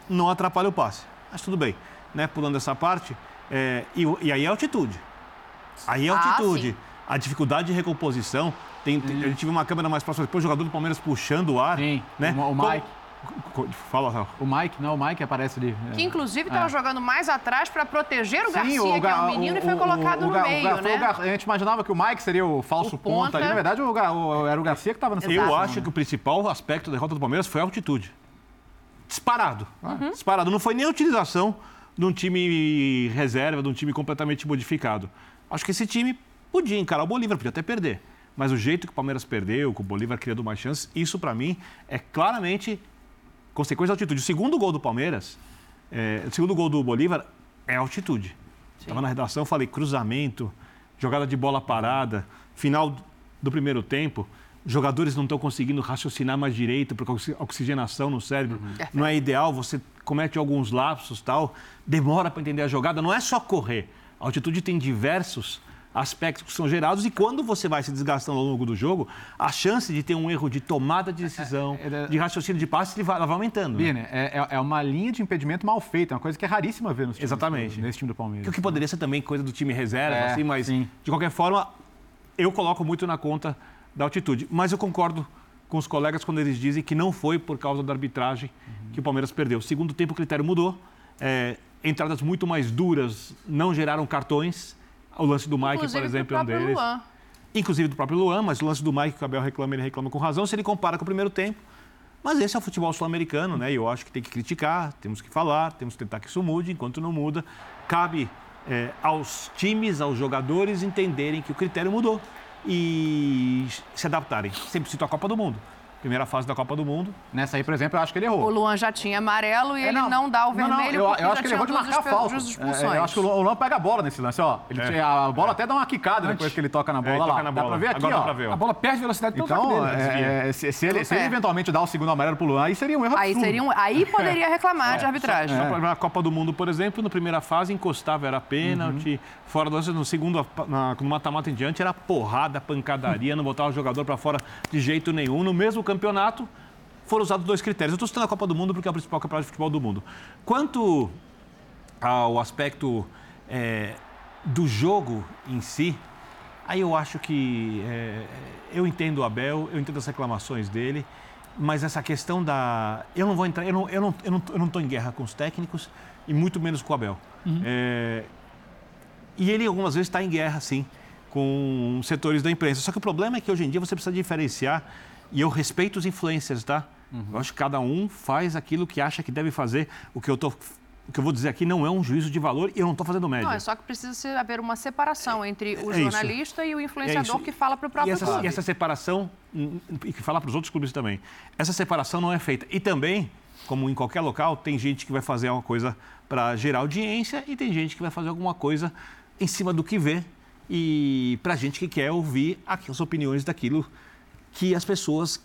não atrapalha o passe. Mas tudo bem, né? Pulando essa parte. é, e, e aí é altitude. Aí é Ah, altitude. sim. A dificuldade de recomposição. Tem, a gente viu uma câmera mais próxima, depois o jogador do Palmeiras puxando o ar. Sim, né? o- o Como- Mike. Co- Fala, Raul. O Mike, não, o Mike aparece ali. é. Que inclusive estava jogando mais atrás para proteger o Garcia, Sim, que é um menino, e foi o- colocado o no o meio, né? o Gar- A gente imaginava que o Mike seria o falso O ponta, ponta. ali. Na verdade, o o- era o Garcia que estava nessa Eu acho né? que o principal aspecto da derrota do Palmeiras foi a altitude. Disparado. Uhum. Disparado. Não foi nem a utilização de um time reserva, de um time completamente modificado. Acho que esse time podia encarar o Bolívar, podia até perder. Mas o jeito que o Palmeiras perdeu, que o Bolívar criando mais chances, isso para mim é claramente consequência da altitude. O segundo gol do Palmeiras, é, o segundo gol do Bolívar é altitude. Estava na redação, falei cruzamento, jogada de bola parada, final do primeiro tempo. Jogadores não estão conseguindo raciocinar mais direito, porque a oxi- a oxigenação no cérebro não é ideal, você comete alguns lapsos tal, demora para entender a jogada. Não é só correr. A altitude tem diversos aspectos que são gerados e quando você vai se desgastando ao longo do jogo, a chance de ter um erro de tomada de decisão, É, é, de raciocínio de passe, ele vai, ela vai aumentando. né? Birner, é, é- é uma linha de impedimento mal feita, é uma coisa que é raríssima ver nos times, Exatamente. nesse time do Palmeiras. Que o que poderia ser também coisa do time reserva, É, assim, mas sim. de qualquer forma, eu coloco muito na conta da altitude. Mas eu concordo com os colegas quando eles dizem que não foi por causa da arbitragem Uhum. que o Palmeiras perdeu. Segundo tempo, o critério mudou. É, entradas muito mais duras não geraram cartões. O lance do Mike, Inclusive por exemplo, é um deles. Luan. Inclusive do próprio Luan, mas o lance do Mike que o Abel reclama, ele reclama com razão, se ele compara com o primeiro tempo. Mas esse é o futebol sul-americano, né? E eu acho que tem que criticar, temos que falar, temos que tentar que isso mude. Enquanto não muda, cabe é, aos times, aos jogadores entenderem que o critério mudou e se adaptarem. Sempre cito a Copa do Mundo. Primeira fase da Copa do Mundo. Nessa aí, por exemplo, eu acho que ele errou. O Luan já tinha amarelo e É, ele não, dá o vermelho eu, porque eu já acho que ele errou de marcar falta. É, expulsões. eu acho que o Luan pega a bola nesse lance, ó. Ele, É. A bola até dá uma quicada depois que ele toca na bola É, lá. toca na Dá bola. pra ver aqui, Agora ó. dá pra ver, ó. A bola perde velocidade pelo Então, dele. é, é, se, se ele, se ele É. eventualmente dar o segundo amarelo pro Luan, aí seria um erro Aí, absurdo. seria um- aí *laughs* poderia reclamar de arbitragem. Só na Copa do Mundo, por exemplo, na primeira fase encostava, era pênalti. Fora do lance, no segundo, na- no mata-mata em diante, era porrada, pancadaria, *laughs* não botava o jogador para fora de jeito nenhum. No mesmo campeonato, foram usados dois critérios. Eu estou citando a Copa do Mundo porque é o principal campeonato de futebol do mundo. Quanto ao aspecto é, do jogo em si, aí eu acho que é, eu entendo o Abel, eu entendo as reclamações dele, mas essa questão da. Eu não vou entrar, eu não estou eu não, eu não, eu não tô em guerra com os técnicos e muito menos com o Abel. É, e ele algumas vezes está em guerra, sim, com setores da imprensa. Só que o problema é que hoje em dia você precisa diferenciar, e eu respeito os influencers, tá? Eu acho que cada um faz aquilo que acha que deve fazer. O que eu, tô, o que eu vou dizer aqui não é um juízo de valor e eu não estou fazendo média. Não, é só que precisa haver uma separação entre o É isso. jornalista e o É influenciador isso. que fala para o E próprio essa, clube. e essa separação, e que fala para os outros clubes também, essa separação não é feita. E também, como em qualquer local, tem gente que vai fazer uma coisa para gerar audiência e tem gente que vai fazer alguma coisa em cima do que vê e para gente que quer ouvir as opiniões daquilo que as pessoas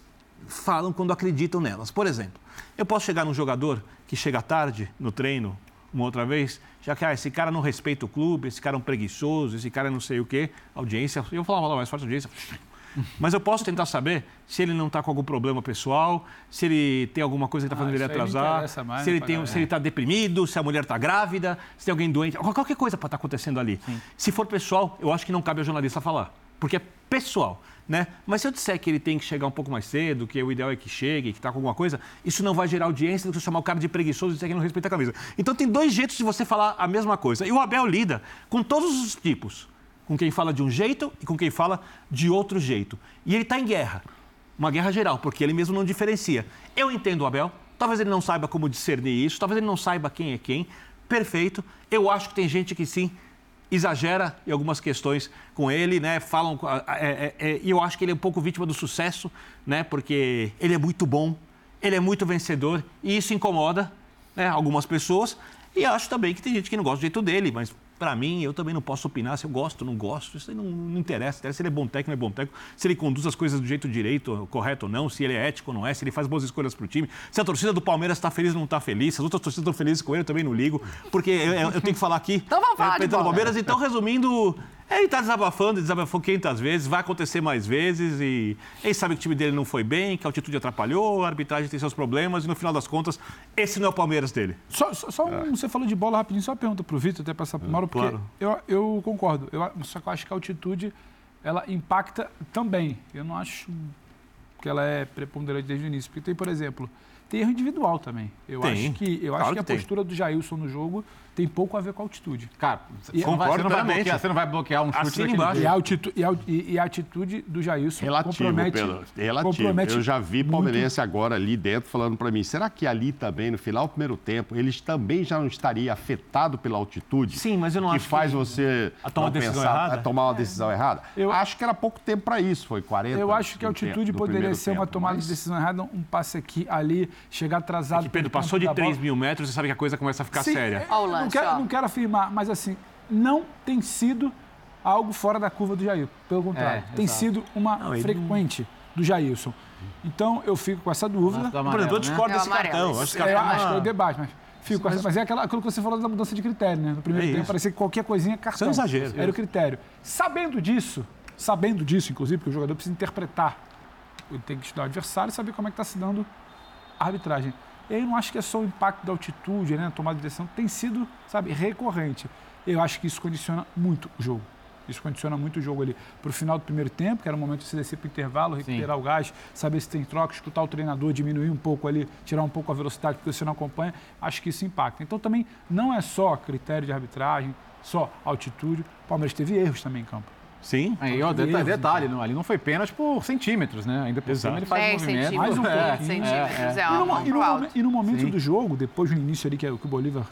falam quando acreditam nelas. Por exemplo, eu posso chegar num jogador que chega tarde no treino, uma outra vez, já que ah, esse cara não respeita o clube, esse cara é um preguiçoso, esse cara é não sei o quê, audiência, eu vou falar mais forte, audiência. *laughs* Mas eu posso tentar saber se ele não está com algum problema pessoal, se ele tem alguma coisa que está Ah, fazendo ele aí me atrasar, mais, se ele tem, se ele está deprimido, se a mulher está grávida, se tem alguém doente, qualquer coisa pode estar acontecendo ali. Se for pessoal, eu acho que não cabe ao jornalista falar. Porque é pessoal. Né? Mas se eu disser que ele tem que chegar um pouco mais cedo, que o ideal é que chegue, que está com alguma coisa, isso não vai gerar audiência do que eu chamar o cara de preguiçoso e dizer que não respeita a camisa. Então tem dois jeitos de você falar a mesma coisa. E o Abel lida com todos os tipos. Com quem fala de um jeito e com quem fala de outro jeito. E ele está em guerra. Uma guerra geral, porque ele mesmo não diferencia. Eu entendo o Abel, talvez ele não saiba como discernir isso, talvez ele não saiba quem é quem. Perfeito. Eu acho que tem gente que sim exagera em algumas questões com ele, né? Falam. É, é, é, e eu acho que ele é um pouco vítima do sucesso, né? Porque ele é muito bom, ele é muito vencedor e isso incomoda né, algumas pessoas. E acho também que tem gente que não gosta do jeito dele, mas para mim, eu também não posso opinar se eu gosto ou não gosto. Isso aí não, não interessa. Se ele é bom técnico não é bom técnico, se ele conduz as coisas do jeito direito, correto ou não, se ele é ético ou não é, se ele faz boas escolhas para o time, se a torcida do Palmeiras está feliz ou não está feliz, se as outras torcidas estão felizes com ele, eu também não ligo, porque eu, eu tenho que falar aqui. Então vamos falar é, de Palmeiras. Então, resumindo, ele está desabafando, desabafou 500 vezes, vai acontecer mais vezes e ele sabe que o time dele não foi bem, que a altitude atrapalhou, a arbitragem tem seus problemas e no final das contas, esse não é o Palmeiras dele. Só, só, só um, você falou de bola rapidinho, só uma pergunta para o Vitor, até passar para o Mauro, porque claro. eu, eu concordo, eu, só que eu acho que a altitude ela impacta também. Eu não acho que ela é preponderante desde o início, porque tem, por exemplo, tem erro individual também. Eu tem. acho que, eu claro acho que, que a postura do Jailson no jogo tem pouco a ver com a altitude. Cara, e, vai, você, não vai bloquear, você não vai bloquear um chute assim embaixo. E a, altitude, e, a, e a atitude do Jailson Relativo, compromete... Pedro. Relativo. Compromete Eu já vi palmeirense muito... agora ali dentro falando para mim, será que ali também, no final do primeiro tempo, eles também já não estariam afetados pela altitude? Sim, mas eu não que acho faz que... você a tomar, pensar, errada? a tomar uma decisão é. errada? Eu acho que era pouco tempo para isso, foi 40 Eu acho que a altitude tempo, poderia ser tempo, uma tomada mas... de decisão errada, um passe aqui, ali, chegar atrasado... É que, Pedro, passou de 3 mil metros, você sabe que a coisa começa a ficar Sim, séria. É, não, quero, não quero afirmar, mas assim, não tem sido algo fora da curva do Jair. Pelo contrário, É, tem exato. sido uma Não, frequente do Jailson. Então, eu fico com essa dúvida. Nossa, do Por exemplo, eu amarelo, né? discordo É o desse amarelo. cartão. Acho que É, cartão acho que é o é- debate, mas fico com essa- mas é aquela, aquilo que você falou da mudança de critério, né? No primeiro É tempo, isso. parecia que qualquer coisinha é cartão. Isso é um exagero. Era o critério. Sabendo disso, sabendo disso, inclusive, porque o jogador precisa interpretar, ele tem que estudar o adversário e saber como é que está se dando a arbitragem. E aí eu não acho que é só o impacto da altitude, né, na tomada de decisão, tem sido, sabe, recorrente. Eu acho que isso condiciona muito o jogo. Isso condiciona muito o jogo ali para o final do primeiro tempo, que era o momento de se descer para o intervalo, recuperar o gás, saber se tem troca, escutar o treinador, diminuir um pouco ali, tirar um pouco a velocidade, porque você não acompanha. Acho que isso impacta. Então também não é só critério de arbitragem, só altitude. O Palmeiras teve erros também em campo. Sim. Aí, ó, detalhe, detalhe então. não, ali não foi pênalti por centímetros, né? Ainda por cima ele faz 10 movimento. centímetros, Mais um É, pouquinho. centímetros, é, E uma no, mão e no e no momento Sim. do jogo, depois do início ali, que, é que o Bolívar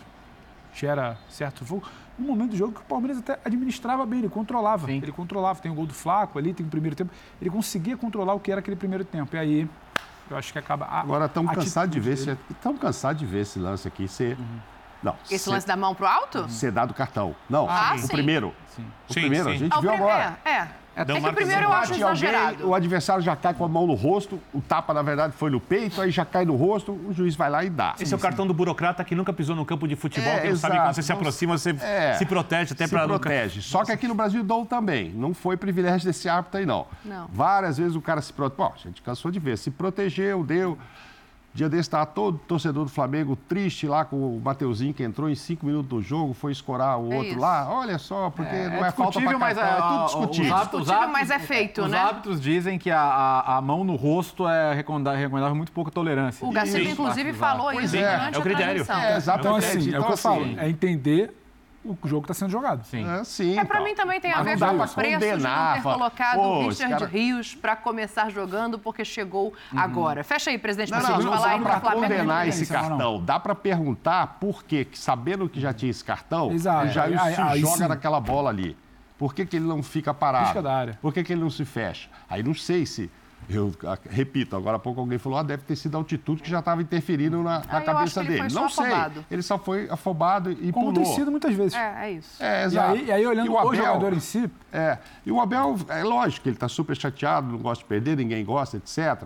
gera certo fogo, no momento do jogo que o Palmeiras até administrava bem, ele controlava. Sim. Ele controlava. Tem o gol do Flaco ali, tem o primeiro tempo. Ele conseguia controlar o que era aquele primeiro tempo. E aí, eu acho que acaba. a- Agora estamos a cansados de ver esse, estamos cansados de ver esse lance aqui ser não, Esse ser, lance da mão pro alto? ser dado cartão. Não, Ah, o sim. primeiro. Sim. O Sim, primeiro, sim. a gente Ah, o viu primeiro- agora. É, é. É que o primeiro eu acho alguém, exagerado. o adversário já cai com a mão no rosto, o tapa, na verdade, foi no peito, aí já cai no rosto, o juiz vai lá e dá. Esse é o cartão do burocrata que nunca pisou no campo de futebol, É, que não sabe exato. quando você se aproxima, você É. se protege até para nunca. protege. Só que aqui no Brasil dão também. Não foi privilégio desse árbitro aí, não. Não. Várias vezes o cara se protege. Bom, a gente cansou de ver. Se protegeu, deu. Dia desse estava todo torcedor do Flamengo triste lá com o Mateuzinho, que entrou em cinco minutos do jogo, foi escorar o É outro isso. lá. Olha só, porque É, não é falta discutível, para mas é, a- tudo discutível. Os hábitos, Discutível, mas é feito, os né? hábitos dizem que a, a, a mão no rosto é recomendável, recomendável muito pouca tolerância. O Isso. inclusive, falou Pois isso é, durante é o a critério. transmissão. É, Então, exatamente. assim, é o que eu Então, falo. assim, É entender o jogo está sendo jogado. Sim. É, sim, É, pra então. mim também tem a ver com o preço de não ter colocado o Richard cara- Rios para começar jogando porque chegou agora. Fecha aí, presidente, não, gente não falar dá aí para Flamengo. e condenar esse não. cartão. Dá para perguntar por quê, que sabendo que já tinha esse cartão, Exato. o Jair Aí- se aí joga sim. naquela bola ali. Por que, que ele não fica parado? Risca da área. Por que, que ele não se fecha? Aí não sei se. Eu ah, repito, agora há pouco alguém falou, ah, deve ter sido a altitude que já estava interferindo na, na Ah, eu acho cabeça dele. não só sei. afobado. Ele só foi afobado e Como pulou. tem sido muitas vezes. É, é isso. É, E exato. aí, e aí, olhando E o, Abel- jogador em si, É, e o Abel, é lógico que ele está super chateado, não gosta de perder, ninguém gosta, etc.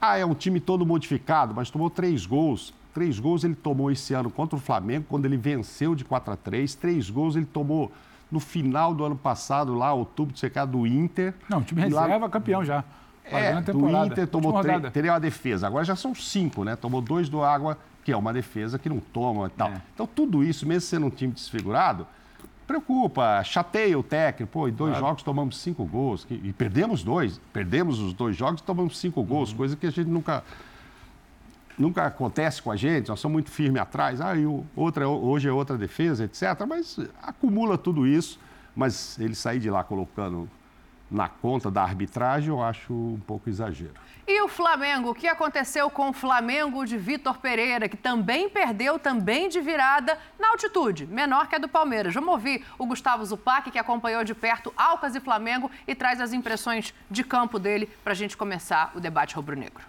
Ah, é um time todo modificado, mas tomou três gols. Três gols ele tomou esse ano contra o Flamengo, quando ele venceu de 4 a 3 Três gols ele tomou no final do ano passado, lá, outubro de secar do Inter. não, o time E lá- reserva campeão já. É, a do. Inter tomou três, teria uma defesa. Agora já são cinco, né? Tomou dois do Água, que é uma defesa que não toma e tal. É. Então, tudo isso, mesmo sendo um time desfigurado, preocupa, chateia o técnico. Pô, em dois jogos tomamos cinco gols. que- E perdemos dois. Perdemos os dois jogos e tomamos cinco gols, coisa que a gente nunca. Nunca acontece com a gente, nós somos muito firmes atrás. Ah, e o- outra, hoje é outra defesa, etc. Mas acumula tudo isso. Mas ele sair de lá colocando na conta da arbitragem, eu acho um pouco exagero. E o Flamengo? O que aconteceu com o Flamengo de Vitor Pereira, que também perdeu, também de virada, na altitude, menor que a do Palmeiras? Vamos ouvir o Gustavo Zupac, que acompanhou de perto Alcas e Flamengo e traz as impressões de campo dele para a gente começar o debate rubro-negro.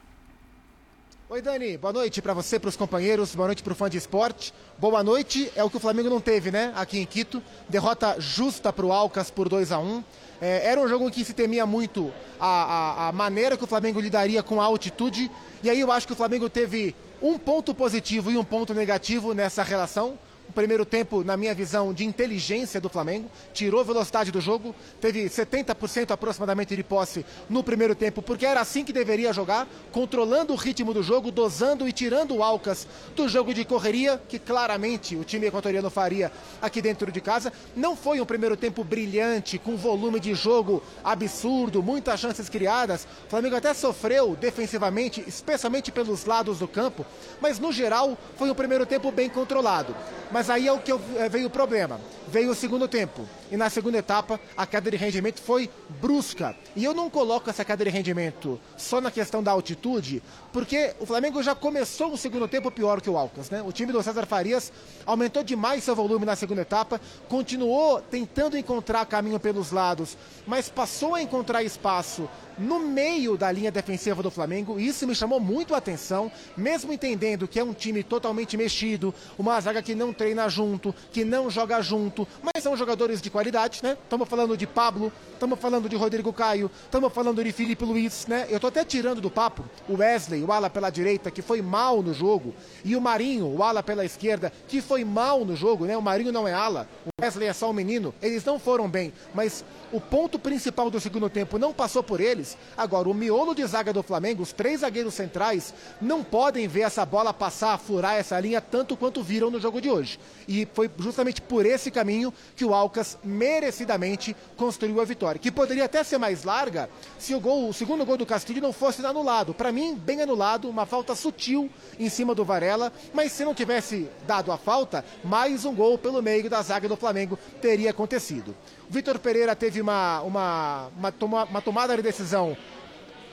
Oi, Dani. Boa noite para você, para os companheiros. Boa noite para o fã de esporte. Boa noite é o que o Flamengo não teve, né? Aqui em Quito. Derrota justa para o Alcas por 2 a 1 É, Era um jogo em que se temia muito a, a, a maneira que o Flamengo lidaria com a altitude. E aí eu acho que o Flamengo teve um ponto positivo e um ponto negativo nessa relação. Primeiro tempo, na minha visão, de inteligência do Flamengo, tirou velocidade do jogo, teve 70% aproximadamente de posse no primeiro tempo, porque era assim que deveria jogar, controlando o ritmo do jogo, dosando e tirando o Alcas do jogo de correria, que claramente o time equatoriano faria aqui dentro de casa. Não foi um primeiro tempo brilhante, com volume de jogo absurdo, muitas chances criadas. O Flamengo até sofreu defensivamente, especialmente pelos lados do campo, mas no geral foi um primeiro tempo bem controlado. Mas aí é o que eu- eh, veio o problema. Veio o segundo tempo. E na segunda etapa, a queda de rendimento foi brusca. E eu não coloco essa queda de rendimento só na questão da altitude, porque o Flamengo já começou o segundo tempo pior que o Alcas, né? O time do César Farias aumentou demais seu volume na segunda etapa, continuou tentando encontrar caminho pelos lados, mas passou a encontrar espaço no meio da linha defensiva do Flamengo, isso me chamou muito a atenção, mesmo entendendo que é um time totalmente mexido, uma zaga que não treina junto, que não joga junto, mas são jogadores de qualidade, né? Estamos falando de Pablo, estamos falando de Rodrigo Caio, estamos falando de Felipe Luiz, né? Eu tô até tirando do papo o Wesley, o ala pela direita, que foi mal no jogo, e o Marinho, o ala pela esquerda, que foi mal no jogo, né? O Marinho não é ala, o Wesley é só um menino, eles não foram bem, mas o ponto principal do segundo tempo não passou por eles. Agora, o miolo de zaga do Flamengo, os três zagueiros centrais, não podem ver essa bola passar, furar essa linha tanto quanto viram no jogo de hoje. E foi justamente por esse caminho que o Alcas merecidamente construiu a vitória, que poderia até ser mais larga se o gol, o segundo gol do Castilho não fosse anulado. Para mim, bem anulado, uma falta sutil em cima do Varela, mas se não tivesse dado a falta, mais um gol pelo meio da zaga do Flamengo teria acontecido. Vitor Pereira teve uma, uma, uma, uma tomada de decisão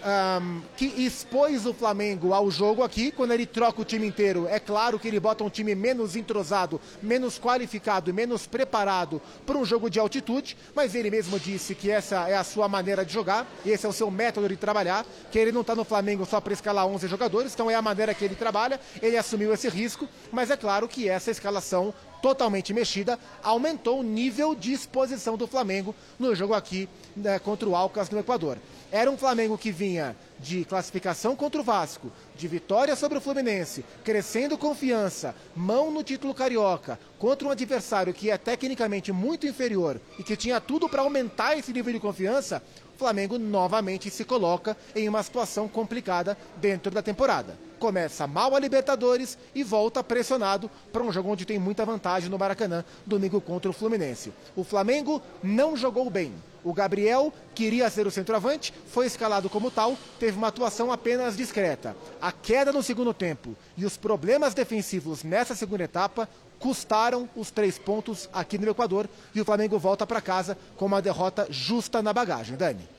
ahm, que expôs o Flamengo ao jogo aqui. Quando ele troca o time inteiro, é claro que ele bota um time menos entrosado, menos qualificado e menos preparado para um jogo de altitude. Mas ele mesmo disse que essa é a sua maneira de jogar, esse é o seu método de trabalhar, que ele não está no Flamengo só para escalar 11 jogadores, então é a maneira que ele trabalha. Ele assumiu esse risco, mas é claro que essa escalação totalmente mexida, aumentou o nível de exposição do Flamengo no jogo aqui né, contra o Alcas no Equador. Era um Flamengo que vinha de classificação contra o Vasco, de vitória sobre o Fluminense, crescendo confiança, mão no título carioca, contra um adversário que é tecnicamente muito inferior e que tinha tudo para aumentar esse nível de confiança. Flamengo novamente se coloca em uma situação complicada dentro da temporada. Começa mal a Libertadores e volta pressionado para um jogo onde tem muita vantagem no Maracanã, domingo contra o Fluminense. O Flamengo não jogou bem. O Gabriel queria ser o centroavante, foi escalado como tal, teve uma atuação apenas discreta. A queda no segundo tempo e os problemas defensivos nessa segunda etapa custaram os três pontos aqui no Equador e o Flamengo volta para casa com uma derrota justa na bagagem. Dani.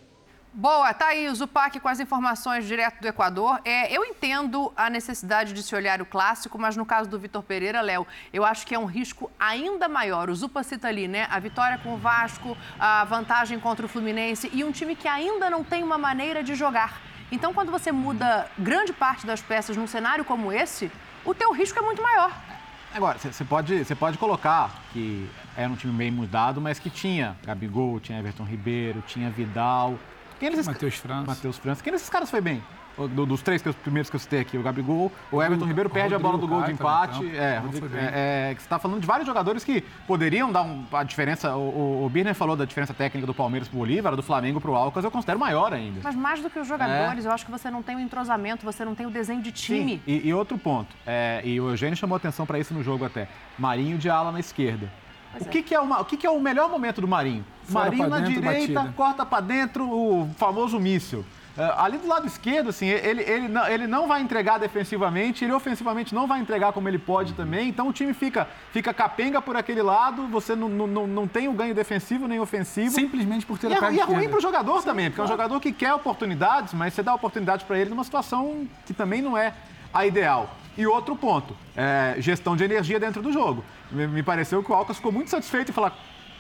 Boa, tá aí o Zupac com as informações direto do Equador. É, eu entendo a necessidade de se olhar o clássico, mas no caso do Vitor Pereira, Léo, eu acho que é um risco ainda maior. O Zupa cita ali, né? A vitória com o Vasco, a vantagem contra o Fluminense e um time que ainda não tem uma maneira de jogar. Então, quando você muda grande parte das peças num cenário como esse, o teu risco é muito maior. Agora, você pode, pode colocar que era um time meio mudado, mas que tinha Gabigol, tinha Everton Ribeiro, tinha Vidal. Quem desses... Matheus França. Matheus França. Quem desses caras foi bem? O- do- dos três que eu- primeiros que eu citei aqui, o Gabigol, o Everton Ribeiro perde a bola do gol de Rodrigo tá empate. campo. É, Rodrigo- é, é, que você está falando de vários jogadores que poderiam dar um- a diferença. O, o, o Birner falou da diferença técnica do Palmeiras pro Bolívar, do Flamengo pro Alcas, eu considero maior ainda. Mas mais do que os jogadores, eu acho que você não tem o entrosamento, você não tem o desenho de time. Sim, e, e outro ponto, é, e o Eugênio chamou atenção para isso no jogo até. Marinho de ala na esquerda. O que, que é uma, o que, que é o melhor momento do Marinho? Fora Marinho na dentro, direita, batida. corta para dentro o famoso míssil. É, ali do lado esquerdo, assim, ele, ele, não, ele não vai entregar defensivamente, ele ofensivamente não vai entregar como ele pode também. Então o time fica, fica capenga por aquele lado, você não, não, não, tem o ganho defensivo nem ofensivo. Simplesmente por ter E a é, perna e é ruim para o jogador também, porque é um jogador que quer oportunidades, mas você dá oportunidade para ele numa situação que também não é a ideal. E outro ponto, é, gestão de energia dentro do jogo. Me, me pareceu que o Alcas ficou muito satisfeito e falou: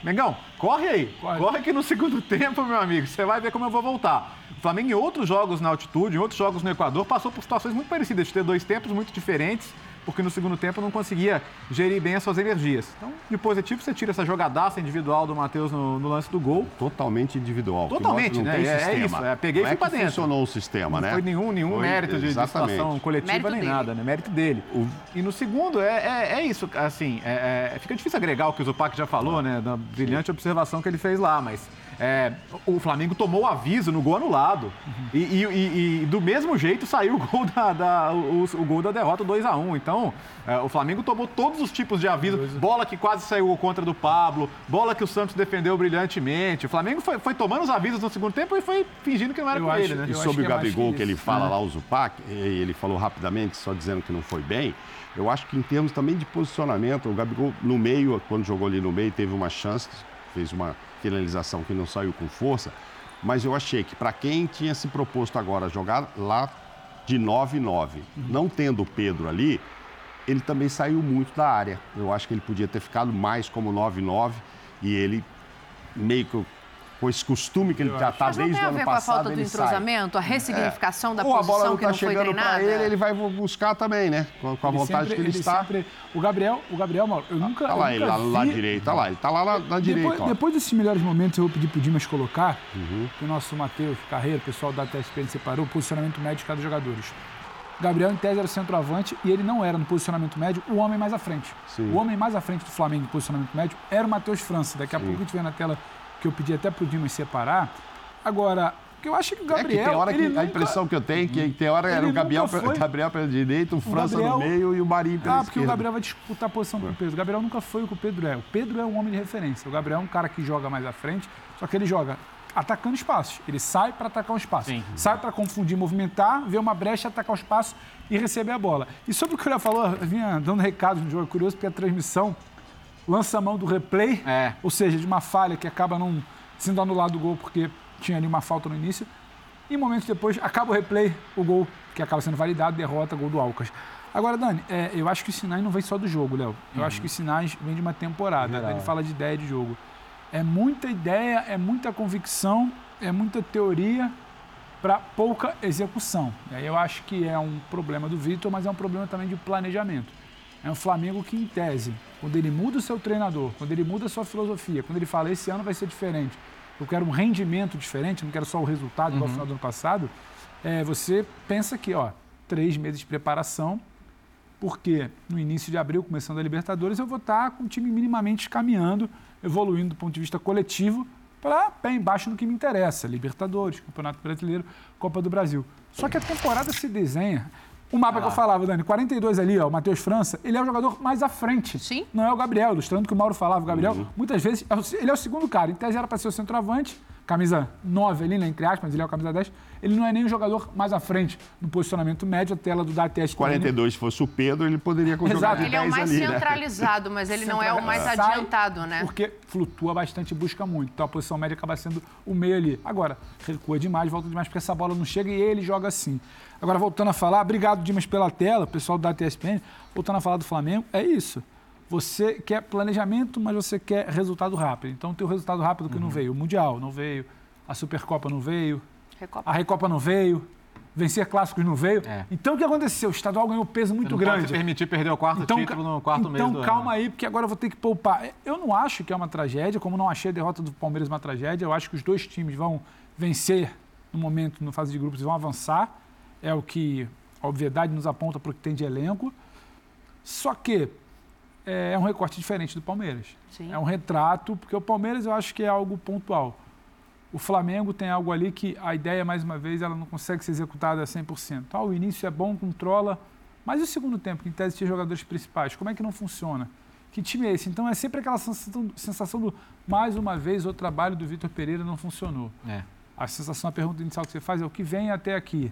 Mengão, corre aí, corre. que no segundo *laughs* tempo, meu amigo, você vai ver como eu vou voltar. O Flamengo, em outros jogos na altitude, em outros jogos no Equador, passou por situações muito parecidas, de ter dois tempos muito diferentes, porque no segundo tempo não conseguia gerir bem as suas energias. Então, de positivo, você tira essa jogadaça individual do Matheus no, no lance do gol. Totalmente individual. Totalmente, não né? tem É- é sistema. isso, é, peguei e Não fui é pra dentro. funcionou o sistema, Não né? foi nenhum, nenhum Foi- mérito de, de exatamente. situação coletiva Mérito nem dele. nada, né? Mérito dele. E no segundo, é, é, é isso, assim, é- é- fica difícil agregar o que o Zupac já falou, né? Da brilhante observação que ele fez lá, mas é, o Flamengo tomou o aviso no gol anulado. E, e- e- e do mesmo jeito saiu o gol da, da- o, o gol da derrota 2 a 1 Então, é, o Flamengo tomou todos os tipos de aviso. Bola que quase saiu contra do Pablo, bola que o Santos defendeu brilhantemente. O Flamengo foi, foi tomando os avisos no segundo tempo e foi fingindo que não era Eu com acho ele, né? E sobre o que é Gabigol, que que ele fala É. lá, o Zupac, e ele falou rapidamente, só dizendo que não foi bem. Eu acho que em termos também de posicionamento, o Gabigol no meio, quando jogou ali no meio, teve uma chance, fez uma finalização que não saiu com força. Mas eu achei que para quem tinha se proposto agora jogar lá de 9-9, não tendo o Pedro ali, ele também saiu muito da área. Eu acho que ele podia ter ficado mais como 9-9 e ele meio que com esse costume que ele já está Mas não desde tem o a ano ver com a passado, falta do ele sai. entrosamento, a ressignificação da Ou a posição bola não que está não foi chegando para treinada? ele, ele vai buscar também, né? Com, com a vontade sempre- que ele, está. sempre- O Gabriel, o Gabriel, Mauro, eu nunca. Tá eu lá ele, nunca lá, lá vi- direito, tá lá, ele tá lá na, na direita, Depois, desses melhores momentos, eu vou pedir pro Dimas colocar, Uhum. que o nosso Matheus Carreiro, o pessoal da TSPN separou, o posicionamento médio de cada jogadores. O Gabriel, em tese, era o centroavante e ele não era, no posicionamento médio, o homem mais à frente. Sim. O homem mais à frente do Flamengo, no posicionamento médio, era o Matheus França. Daqui a pouco a gente vê na tela que eu pedi até pro Dimas separar. Agora, o que eu acho que o É que Gabriel. tem hora que ele a nunca- impressão que eu tenho é que tem hora era o Gabriel, nunca foi- Gabriel pela direita, o França Gabriel- no meio e o Marinho pela Ah, porque o esquerda. Gabriel vai disputar a posição com o Pedro. O Gabriel nunca foi o que o Pedro é. O Pedro é um homem de referência. O Gabriel é um cara que joga mais à frente, só que ele joga atacando espaços. Ele sai para atacar um espaço. Sai para confundir, movimentar, ver uma brecha, atacar o espaço e receber a bola. E sobre o que o Léo falou, eu vinha dando recados no jogo, é curioso porque a transmissão lança a mão do replay, É. ou seja, de uma falha que acaba não sendo anulado o gol porque tinha ali uma falta no início. E momentos depois acaba o replay, o gol que acaba sendo validado, derrota, gol do Alcas. Agora, Dani, é, eu acho que os sinais não vêm só do jogo, Léo. Eu acho que os sinais vêm de uma temporada. Geral. Ele fala de ideia de jogo. É muita ideia, é muita convicção, é muita teoria para pouca execução. E aí eu acho que é um problema do Vitor, mas é um problema também de planejamento. É um Flamengo que, em tese, quando ele muda o seu treinador, quando ele muda a sua filosofia, quando ele fala esse ano vai ser diferente, eu quero um rendimento diferente, não quero só o resultado igual ao final do ano passado, é, você pensa que, ó, três meses de preparação, porque no início de abril, começando a Libertadores, eu vou estar com o time minimamente caminhando, evoluindo do ponto de vista coletivo, para pé embaixo no que me interessa: Libertadores, Campeonato Brasileiro, Copa do Brasil. Só que a temporada se desenha. O mapa que eu falava, Dani, 42 ali, ó, o Matheus França, ele é o jogador mais à frente. Sim. Não é o Gabriel, ilustrando o que o Mauro falava. O Gabriel, muitas vezes, é o- ele é o segundo cara. Em tese era para ser o centroavante, camisa 9 ali, né, entre aspas, mas ele é o camisa 10. Ele não é nem o jogador mais à frente no posicionamento médio, a tela do DATS. 42, se fosse o Pedro, ele poderia jogar Exato. de Ele é o 10 mais ali, né? centralizado, mas ele não é o mais Sai adiantado, né? Porque flutua bastante e busca muito. Então a posição média acaba sendo o meio ali. Agora, recua demais, volta demais, porque essa bola não chega e ele joga assim. Agora, voltando a falar, obrigado, Dimas, pela tela, pessoal da TSPN. Voltando a falar do Flamengo, é isso. Você quer planejamento, mas você quer resultado rápido. Então tem o resultado rápido que não veio. O Mundial não veio, a Supercopa não veio, Recopa. a Recopa não veio, vencer clássicos não veio. É. Então o que aconteceu? O estadual ganhou peso muito grande. pode se permitir perder o quarto título no quarto mês então do ano, calma né? aí, porque agora eu vou ter que poupar. Eu não acho que é uma tragédia, como não achei a derrota do Palmeiras uma tragédia. Eu acho que os dois times vão vencer no momento, na fase de grupos, e vão avançar. É o que a obviedade nos aponta para o que tem de elenco. Só que é um recorte diferente do Palmeiras. Sim. É um retrato, porque o Palmeiras eu acho que é algo pontual. O Flamengo tem algo ali que a ideia, mais uma vez, ela não consegue ser executada a 100%. Ah, o início é bom, controla, mas e o segundo tempo, que em tese tinha jogadores principais, como é que não funciona? Que time é esse? Então é sempre aquela sensação, sensação do, mais uma vez, o trabalho do Vitor Pereira não funcionou. É. A sensação, a pergunta inicial que você faz é o que vem até aqui.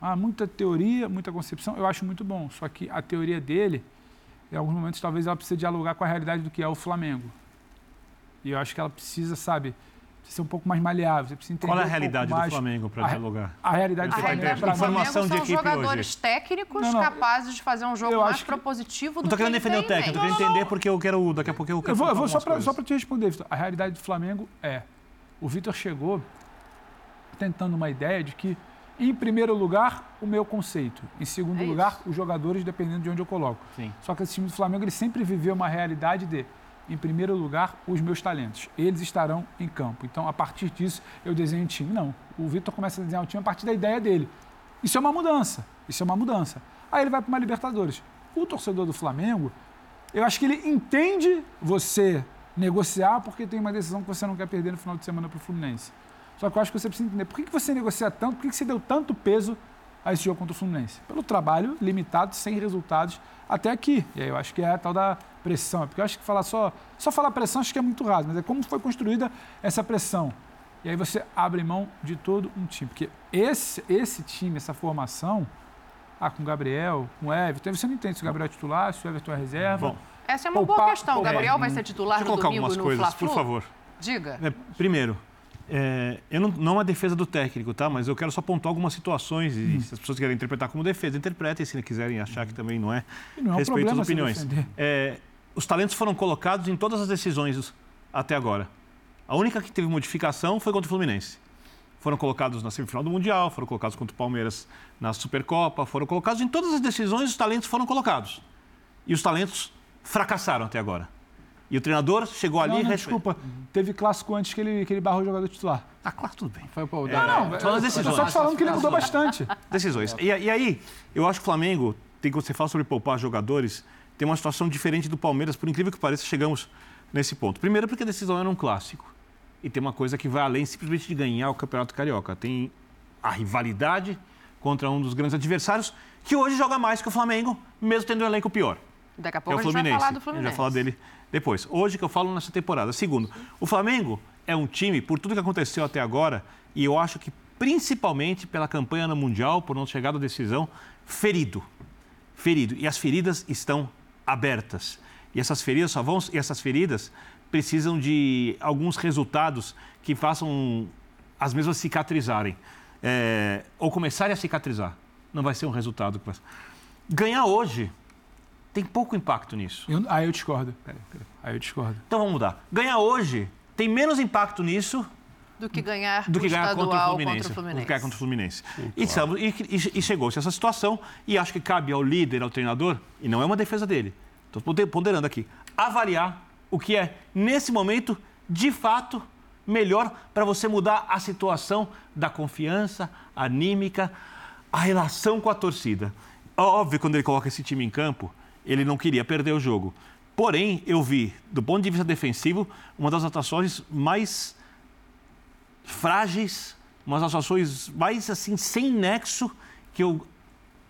Ah, muita teoria, muita concepção, eu acho muito bom. Só que a teoria dele, em alguns momentos, talvez ela precise dialogar com a realidade do que é o Flamengo. E eu acho que ela precisa, sabe, precisa ser um pouco mais maleável. Você precisa entender Qual é a um realidade do Flamengo para dialogar? A realidade A do Flamengo, realidade do Flamengo de são equipe jogadores hoje. técnicos Não, não. capazes de fazer um jogo Eu mais que- propositivo do Não tô que querendo defender o técnico, mente. tô querendo entender porque eu quero. Daqui a pouco eu quero Eu vou, eu vou só para te responder, Vitor. A realidade do Flamengo é: o Vitor chegou tentando uma ideia de que, em primeiro lugar, o meu conceito. Em segundo É isso. lugar, os jogadores, dependendo de onde eu coloco. Sim. Só que esse time do Flamengo ele sempre viveu uma realidade de, em primeiro lugar, os meus talentos. Eles estarão em campo. Então, a partir disso, eu desenho um time. Não. O Vitor começa a desenhar o time a partir da ideia dele. Isso é uma mudança. Isso é uma mudança. Aí ele vai para uma Libertadores. O torcedor do Flamengo, eu acho que ele entende você negociar porque tem uma decisão que você não quer perder no final de semana para o Fluminense. Só que eu acho que você precisa entender por que, que você negocia tanto, por que, que você deu tanto peso a esse jogo contra o Fluminense? Pelo trabalho limitado, sem resultados até aqui. E aí eu acho que é a tal da pressão. Porque eu acho que falar só, só falar pressão acho que é muito raso, mas é como foi construída essa pressão. E aí você abre mão de todo um time. Porque esse, esse time, essa formação, ah, com o Gabriel, com o Everton, aí você não entende se o Gabriel é titular, se o Everton é reserva. Bom, Essa é uma boa Poupar- questão. O Gabriel vai ser titular deixa eu no colocar domingo algumas no coisas, Fla-Flu? por favor. Diga. É, primeiro, é, eu não, não é uma defesa do técnico, tá? Mas eu quero só pontuar algumas situações e Hum. se as pessoas querem interpretar como defesa, interpretem se quiserem achar que também não é. E não é Respeito se opiniões. É, os talentos foram colocados em todas as decisões até agora. A única que teve modificação foi contra o Fluminense. Foram colocados na semifinal do Mundial, foram colocados contra o Palmeiras na Supercopa, foram colocados em todas as decisões, os talentos foram colocados. E os talentos fracassaram até agora. E o treinador chegou ali Não, e não, desculpa. Teve clássico antes que ele, que ele barrou o jogador titular. Ah, claro, tudo bem. Foi pô, É, Não, falando eu decisões. só te falando que ele mudou bastante. Decisões. E, e aí, eu acho que o Flamengo, tem que você fala sobre poupar jogadores, tem uma situação diferente do Palmeiras, por incrível que pareça, chegamos nesse ponto. Primeiro, porque a decisão era um clássico. E tem uma coisa que vai além simplesmente de ganhar o Campeonato Carioca. Tem a rivalidade contra um dos grandes adversários, que hoje joga mais que o Flamengo, mesmo tendo um elenco pior. Daqui a que é pouco o a gente vai Fluminense. falar do A gente Fluminense. vai falar dele depois. Hoje que eu falo nessa temporada. Segundo, o Flamengo é um time, por tudo que aconteceu até agora, e eu acho que principalmente pela campanha no Mundial, por não chegar à decisão, ferido. Ferido. E as feridas estão abertas. E essas feridas só vão. E essas feridas precisam de alguns resultados que façam as mesmas cicatrizarem. É, ou começarem a cicatrizar. Não vai ser um resultado. Ganhar hoje tem pouco impacto nisso. Eu- aí eu discordo. Aí eu discordo. Então vamos mudar. Ganhar hoje tem menos impacto nisso Do que ganhar do que o ganhar contra o Fluminense. contra o Fluminense. Do que ganhar contra o Fluminense. E, estamos- e- e- e chegou-se a essa situação e acho que cabe ao líder, ao treinador, e não é uma defesa dele, estou ponderando aqui, avaliar o que é, nesse momento, de fato, melhor para você mudar a situação da confiança anímica, a relação com a torcida. Óbvio, quando ele coloca esse time em campo, ele não queria perder o jogo. Porém, eu vi, do ponto de vista defensivo, uma das atuações mais frágeis, umas atuações mais assim, sem nexo, que eu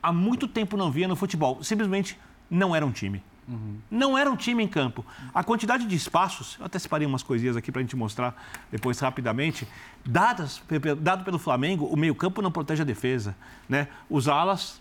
há muito tempo não via no futebol. Simplesmente não era um time. Não era um time em campo. A quantidade de espaços, eu até separei umas coisinhas aqui para a gente mostrar depois rapidamente. Dadas, dado pelo Flamengo, o meio-campo não protege a defesa. Né? Os alas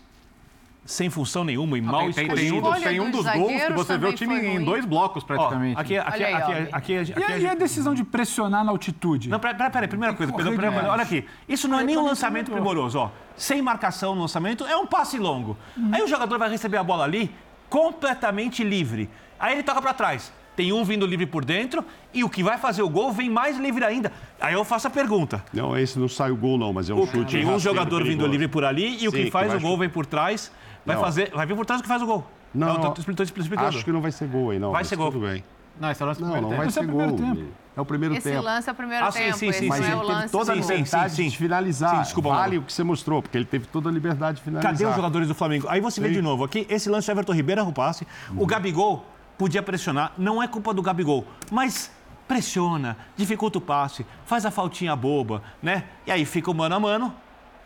sem função nenhuma e mal tem, tem, escolhidos. tem um, dos- escolha tem um dos dos gols que você vê o time em dois blocos Ó, praticamente. aqui, aqui, aí, aqui, ó. aqui, aqui, E, aqui, a- aqui, e a decisão de pressionar na altitude? Não, peraí, peraí, primeira coisa, Pedro, primeira coisa, olha aqui. Isso não é Aí nem um lançamento primoroso, ó. Sem marcação no lançamento, é um passe longo. Aí o jogador vai receber a bola ali completamente livre. Aí ele toca pra trás. Tem um vindo livre por dentro e o que vai fazer o gol vem mais livre ainda. Aí eu faço a pergunta. Não, esse não sai o gol, não, mas é um chute. Tem um jogador vindo livre por ali e o Sim, que que faz vai o gol chutar. vem por trás. Vai Não. fazer, vai vir por trás o que faz o gol. Não, não. tô explicando, tô explicando. Acho que não vai ser gol aí, não. Vai ser gol. Tudo bem. Não, esse é o lance do Não, primeiro não tempo. vai Esse é ser gol. tempo. É o primeiro Esse tempo. lance é o primeiro Ah, sim, tempo, sim, esse sim, não Mas é ele o teve lance toda a do sim, sim, liberdade sim. de finalizar. Sim, desculpa, vale o que você mostrou, porque ele teve toda a liberdade de finalizar. Cadê os jogadores do Flamengo? Aí você vê Sim. de novo aqui, esse lance do Everton Ribeiro erra o passe. O Gabigol podia pressionar, não é culpa do Gabigol, mas pressiona, dificulta o passe, faz a faltinha boba, né? E aí fica o mano a mano,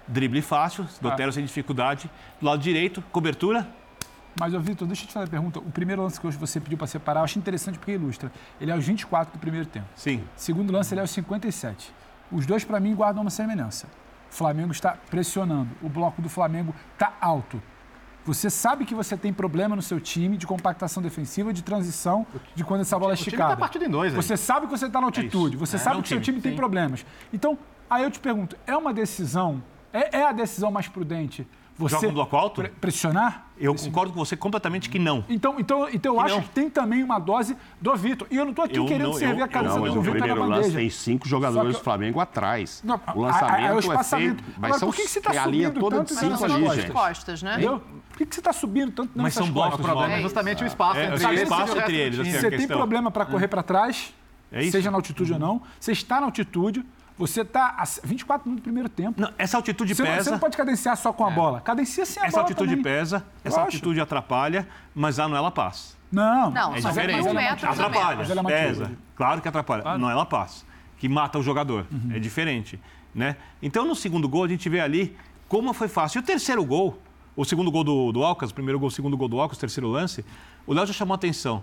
drible fácil, Dotero sem dificuldade, do lado direito, cobertura, Mas, ô, Vitor, deixa eu te fazer a pergunta. O primeiro lance que hoje você pediu para separar, eu achei interessante porque ilustra. Ele é aos 24 do primeiro tempo. Sim. Segundo lance, ele é aos 57. Os dois, para mim, guardam uma semelhança. O Flamengo está pressionando. O bloco do Flamengo está alto. Você sabe que você tem problema no seu time de compactação defensiva, de transição, de quando essa bola é o time esticada. tá partido em dois aí. Você sabe que você está na altitude. isso. Você É, sabe é que seu time, time tem problemas. Então, aí eu te pergunto, é uma decisão, é, é a decisão mais prudente você Joga um bloco alto? pre- pressionar? Eu Esse- concordo com você completamente que não. Então, então, então eu Que acho não. que tem também uma dose do Vitor. E eu não estou aqui Eu querendo não- servir eu- a camisa Não, do o Vitor na primeiro lance tem cinco jogadores que- do Flamengo atrás. Não, o a- a- lançamento a- é o é espaçamento. feio. Agora, Vai ser por que que você tá é a linha subindo toda tanto de nas cinco ali, gente. costas, né? Entendeu? Por que, que você está subindo tanto Mas são blocos? O problema É é justamente o espaço É, entre tem eles o espaço entre eles, Você a tem problema para correr para trás, É seja na altitude ou não. Você está na altitude, você está a 24 minutos do primeiro tempo. Não, essa altitude Você não, você pesa. não pode cadenciar só com a bola. Cadencia sem a Essa bola altitude também. pesa, essa altitude atrapalha, mas lá não ela passa. Não, Não, É só diferente. um é metro. Atrapalha, Mas ela é pesa. Claro que atrapalha. Não ela passa. Que mata o jogador. É diferente. Né? Então, no segundo gol, a gente vê ali como foi fácil. E o terceiro gol, o segundo gol do, do Alcas, o primeiro gol, o segundo gol do Alcas, o terceiro lance, o Léo já chamou a atenção.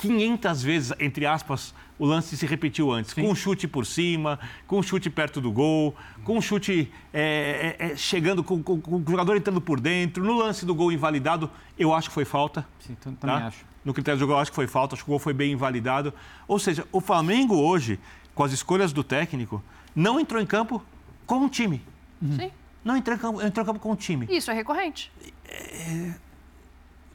500 vezes, entre aspas, o lance se repetiu antes. Com um chute por cima, com um chute perto do gol, com um chute é, é, é, chegando, com, com- com o jogador entrando por dentro. No lance do gol invalidado, eu acho que foi falta. Sim, tam- também tá? acho. No critério do jogo, eu acho que foi falta, acho que o gol foi bem invalidado. Ou seja, o Flamengo hoje, com as escolhas do técnico, não entrou em campo com um time. Sim. Não entrou em campo, entrou em campo com um time. Isso é recorrente.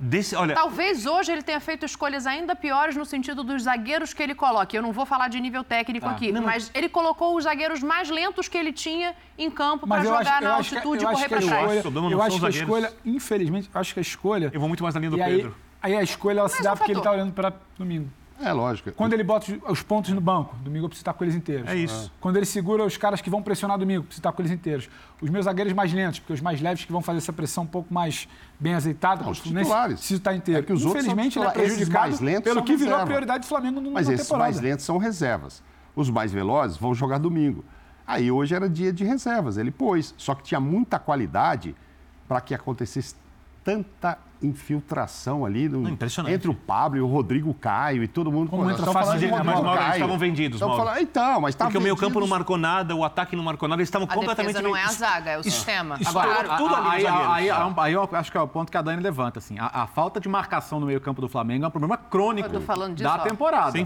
Desse, olha, Talvez hoje ele tenha feito escolhas ainda piores no sentido dos zagueiros que ele coloca. Eu não vou falar de nível técnico Tá. aqui, Não, mas ele colocou os zagueiros mais lentos que ele tinha em campo para eu acho, jogar eu na acho que, altitude eu e acho correr que a para trás. escolha, O problema não eu acho que a escolha, infelizmente, eu acho que a escolha. eu vou muito mais na linha do e aí, Pedro. aí a escolha ela se dá um porque ele fator. está olhando para domingo. É lógico. Quando ele bota os- os pontos no banco, domingo eu preciso estar com eles inteiros. É isso. Quando ele segura os caras que vão pressionar domingo, eu preciso estar com eles inteiros. Os meus zagueiros mais lentos, porque os mais leves que vão fazer essa pressão um pouco mais bem azeitada, Não, os titulares. preciso estar inteiro. É que os outros são Infelizmente, ele é prejudicado mais lentos pelo que virou a reserva. prioridade do Flamengo no Mas na esses temporada. mais lentos são reservas. Os mais velozes vão jogar domingo. Aí hoje era dia de reservas, ele pôs. Só que tinha muita qualidade para que acontecesse tanta infiltração ali no- entre o Pablo e o Rodrigo Caio e todo mundo. Como entra fácil de Mas, Mauro, eles estavam vendidos, Mauro. falando- Então, mas tá Porque o meio campo não vendidos. marcou nada, o ataque não marcou nada, eles estavam A completamente... defesa não é a vendidos. zaga, é o sistema. Agora, tudo ali aí, aí, aí, aí eu acho que é o ponto que a Dani levanta. Assim. A, a falta de marcação no meio-campo do Flamengo é um problema crônico da ó. temporada. Sim.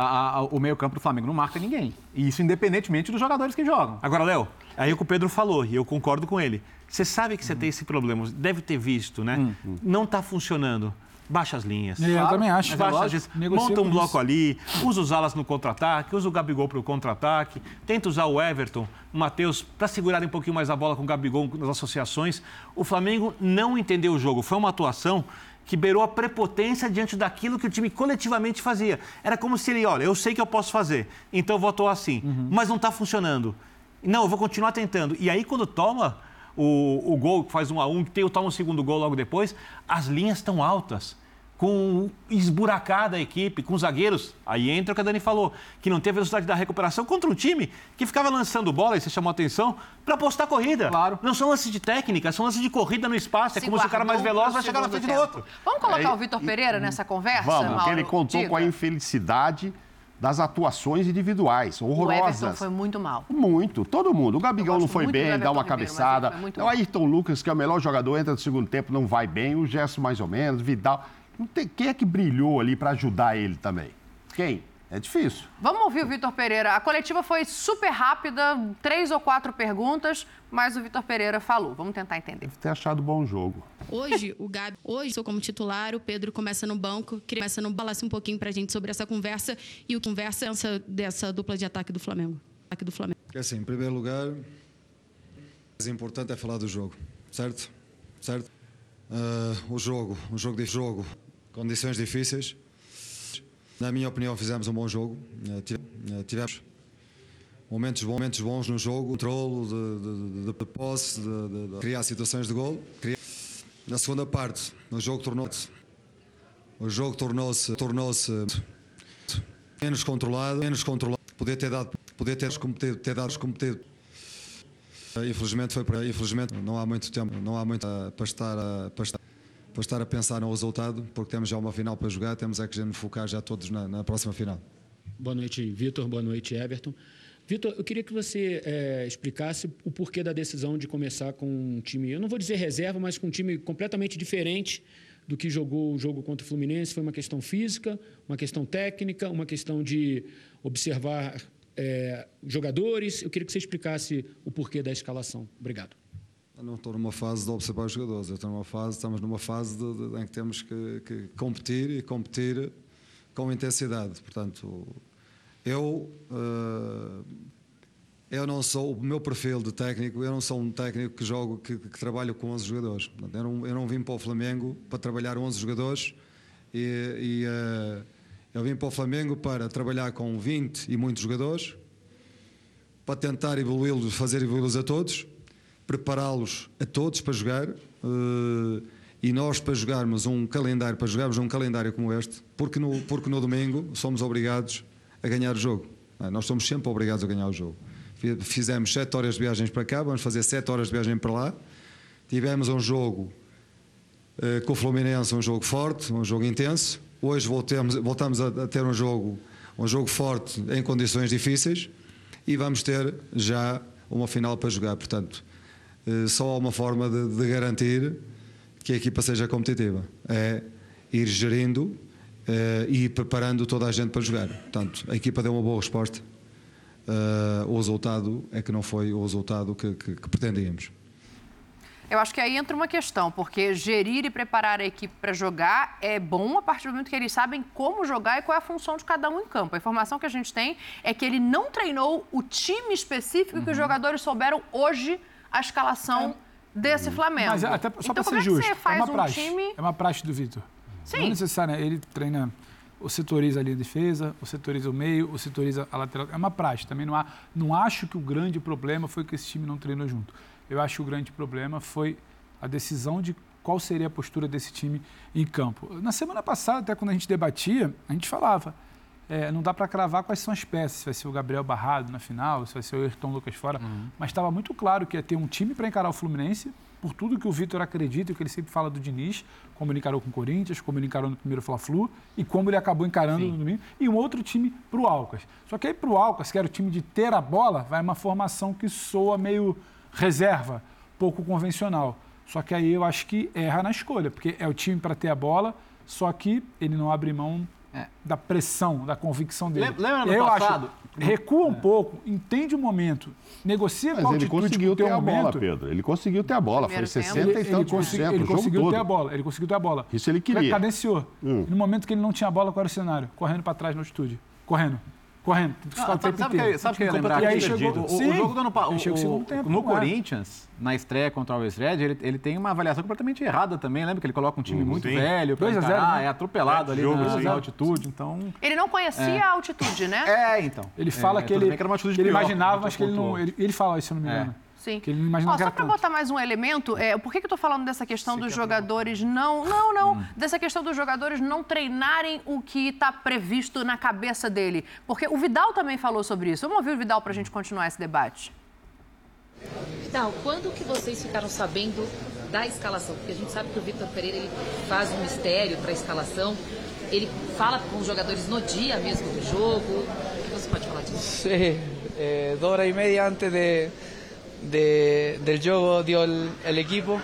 A- a- o meio-campo do Flamengo não marca ninguém. E isso independentemente dos jogadores que jogam. Agora, Léo, aí o que o Pedro falou, e eu concordo com ele. Você sabe que você tem esse problema, deve ter visto, né? Não está funcionando. Baixa as linhas. Eu também acho. Baixa Lógico, as linhas. Monta um bloco isso. ali, usa os alas no contra-ataque, usa o Gabigol para o contra-ataque, tenta usar o Everton, o Matheus, para segurar um pouquinho mais a bola com o Gabigol nas associações. O Flamengo não entendeu o jogo. Foi uma atuação que beirou a prepotência diante daquilo que o time coletivamente fazia. Era como se ele, olha, eu sei que eu posso fazer, então eu vou atuar assim, mas não está funcionando. Não, eu vou continuar tentando. E aí, quando toma o, o gol, que faz um a um, que tem toma o segundo gol logo depois, as linhas estão altas. Com esburacada a equipe, com os zagueiros. Aí entra o que a Dani falou, que não tem a velocidade da recuperação contra um time que ficava lançando bola, e você chamou a atenção, para postar corrida. Claro. Não são lances de técnica, são lances de corrida no espaço. É se como se o cara mais veloz vai chegar na frente do tempo. outro. Vamos colocar É, o Vitor Pereira nessa conversa, Vamos, Mauro? porque ele contou Diga. com a infelicidade das atuações individuais, O Everton horrorosas. foi muito mal. Muito, todo mundo. O Gabigol Eu não foi do bem, dá uma Ribeiro, cabeçada. muito O. Ayrton Lucas, que é o melhor jogador, entra no segundo tempo, não vai bem. O Gerson mais ou menos, Vidal. Não tem- Quem é que brilhou ali para ajudar ele também? Quem? É difícil. Vamos ouvir o Vitor Pereira. A coletiva foi super rápida, três ou quatro perguntas, mas o Vitor Pereira falou. Vamos tentar entender. Deve ter achado bom jogo. Hoje, o Gabi, hoje sou como titular, o Pedro começa no banco. Queria começa no balasse um pouquinho pra gente sobre essa conversa e o que conversa dessa, dessa dupla de ataque do Flamengo. Ataque do Flamengo. Assim, em primeiro lugar, o mais importante é falar do jogo, certo? Certo? Ah, o jogo, um jogo de jogo, condições difíceis. Na minha opinião, fizemos um bom jogo. Tira- ah, tivemos momentos bons, momentos bons no jogo, controlo de, de, de, de posse, de, criar situações de gol. Na segunda parte, o jogo tornou-se o jogo tornou-se tornou-se menos controlado, menos controlado. Poder ter dado, poder ter cometido, ter dado cometido. Infelizmente foi para infelizmente não há muito tempo, não há muito para estar para estar para estar a pensar no resultado, porque temos já uma final para jogar, temos é que nos focar já todos na, na próxima final. Boa noite, Vitor. Boa noite, Everton. Vitor, eu queria que você é, explicasse o porquê da decisão de começar com um time, eu não vou dizer reserva, mas com um time completamente diferente do que jogou o jogo contra o Fluminense. Foi uma questão física, uma questão técnica, uma questão de observar é, jogadores. Eu queria que você explicasse o porquê da escalação. Obrigado. Eu não estou numa fase de observar os jogadores, eu estou numa fase, estamos numa fase de, de, em que temos que, que, competir e competir com intensidade. Portanto, eu, uh, eu não sou, o meu perfil de técnico, eu não sou um técnico que jogo, que, que trabalho com 11 jogadores. Portanto, eu, não, eu não vim para o Flamengo para trabalhar 11 jogadores e, e uh, eu vim para o Flamengo para trabalhar com 20 e muitos jogadores, para tentar evoluí-los, fazer evoluí-los a todos prepará-los a todos para jogar uh, e nós para jogarmos um calendário, para jogarmos um calendário como este, porque no, porque no domingo somos obrigados a ganhar o jogo. É? Nós somos sempre obrigados a ganhar o jogo. Fizemos 7 horas de viagens para cá, vamos fazer 7 horas de viagem para lá. Tivemos um jogo uh, com o Fluminense, um jogo forte, um jogo intenso. Hoje voltamos, voltamos a, a ter um jogo, um jogo forte em condições difíceis e vamos ter já uma final para jogar. Portanto, só há uma forma de, de, garantir que a equipa seja competitiva. É ir gerindo uh, e ir preparando toda a gente para jogar. Portanto, a equipa deu uma boa resposta. Uh, o resultado é que não foi o resultado que, que, que pretendíamos. Eu acho que aí entra uma questão, porque gerir e preparar a equipe para jogar é bom a partir do momento que eles sabem como jogar e qual é a função de cada um em campo. A informação que a gente tem é que ele não treinou o time específico uhum. que os jogadores souberam hoje a escalação é. desse Flamengo. Mas até só então, para ser é justo, é uma praxe. Um time... É uma praxe do Vitor. Sim. Não é necessário, né? ele treina, ou setoriza ali a defesa, ou setoriza o meio, ou setoriza a lateral. É uma praxe. Também não, há, não acho que o grande problema foi que esse time não treinou junto. Eu acho que o grande problema foi a decisão de qual seria a postura desse time em campo. Na semana passada, até quando a gente debatia, a gente falava é, não dá para cravar quais são as peças, se vai ser o Gabriel Barrado na final, se vai ser o Ayrton Lucas fora, uhum. mas estava muito claro que ia ter um time para encarar o Fluminense, por tudo que o Vitor acredita e que ele sempre fala do Diniz, como ele encarou com o Corinthians, como ele encarou no primeiro Fla-Flu e como ele acabou encarando Sim. no domingo, e um outro time para o Alcas. Só que aí para o Alcas, que era o time de ter a bola, vai uma formação que soa meio reserva, pouco convencional. Só que aí eu acho que erra na escolha, porque é o time para ter a bola, só que ele não abre mão. Da pressão, da convicção dele. Lembra no eu passado? Acho, recua um é. pouco, entende o momento, negocia Mas com a ele conseguiu ter a bola, Pedro. Ele conseguiu ter a bola, foi 60 ele, e tantos por cento Ele conseguiu todo. ter a bola, ele conseguiu ter a bola. Isso ele queria. Cadenciou. Hum. No momento que ele não tinha a bola, qual era o cenário? Correndo para trás na altitude. Correndo correndo. Não, sabe, sabe, que, sabe que eu ia lembrar? E aí chegou, o, o, jogo do ano passado. No Corinthians, na estreia contra o Alves Red, ele, ele tem uma avaliação completamente errada também. Lembra que ele coloca um time muito sim. velho para encarar, né? é atropelado é, ali jogo, na, na, altitude. Então... Ele não conhecia é. a altitude, né? É, então. Ele fala é, que ele, que ele imaginava, mas que ele não. Ele, ele fala isso, se eu não me engano. Sim. Que ele não Ó, só para botar mais um elemento, é, por que, que eu estou falando dessa questão Você dos jogadores não. Não, não. Hum. Dessa questão dos jogadores não treinarem o que está previsto na cabeça dele. Porque o Vidal também falou sobre isso. Vamos ouvir o Vidal para a gente continuar esse debate. Vidal, quando que vocês ficaram sabendo da escalação? Porque a gente sabe que o Vitor Pereira ele faz um mistério para a escalação. Ele fala com os jogadores no dia mesmo do jogo. O que você pode falar disso? *laughs* Sim, é, duas horas e meia antes de de, del juego dio el, el, equipo,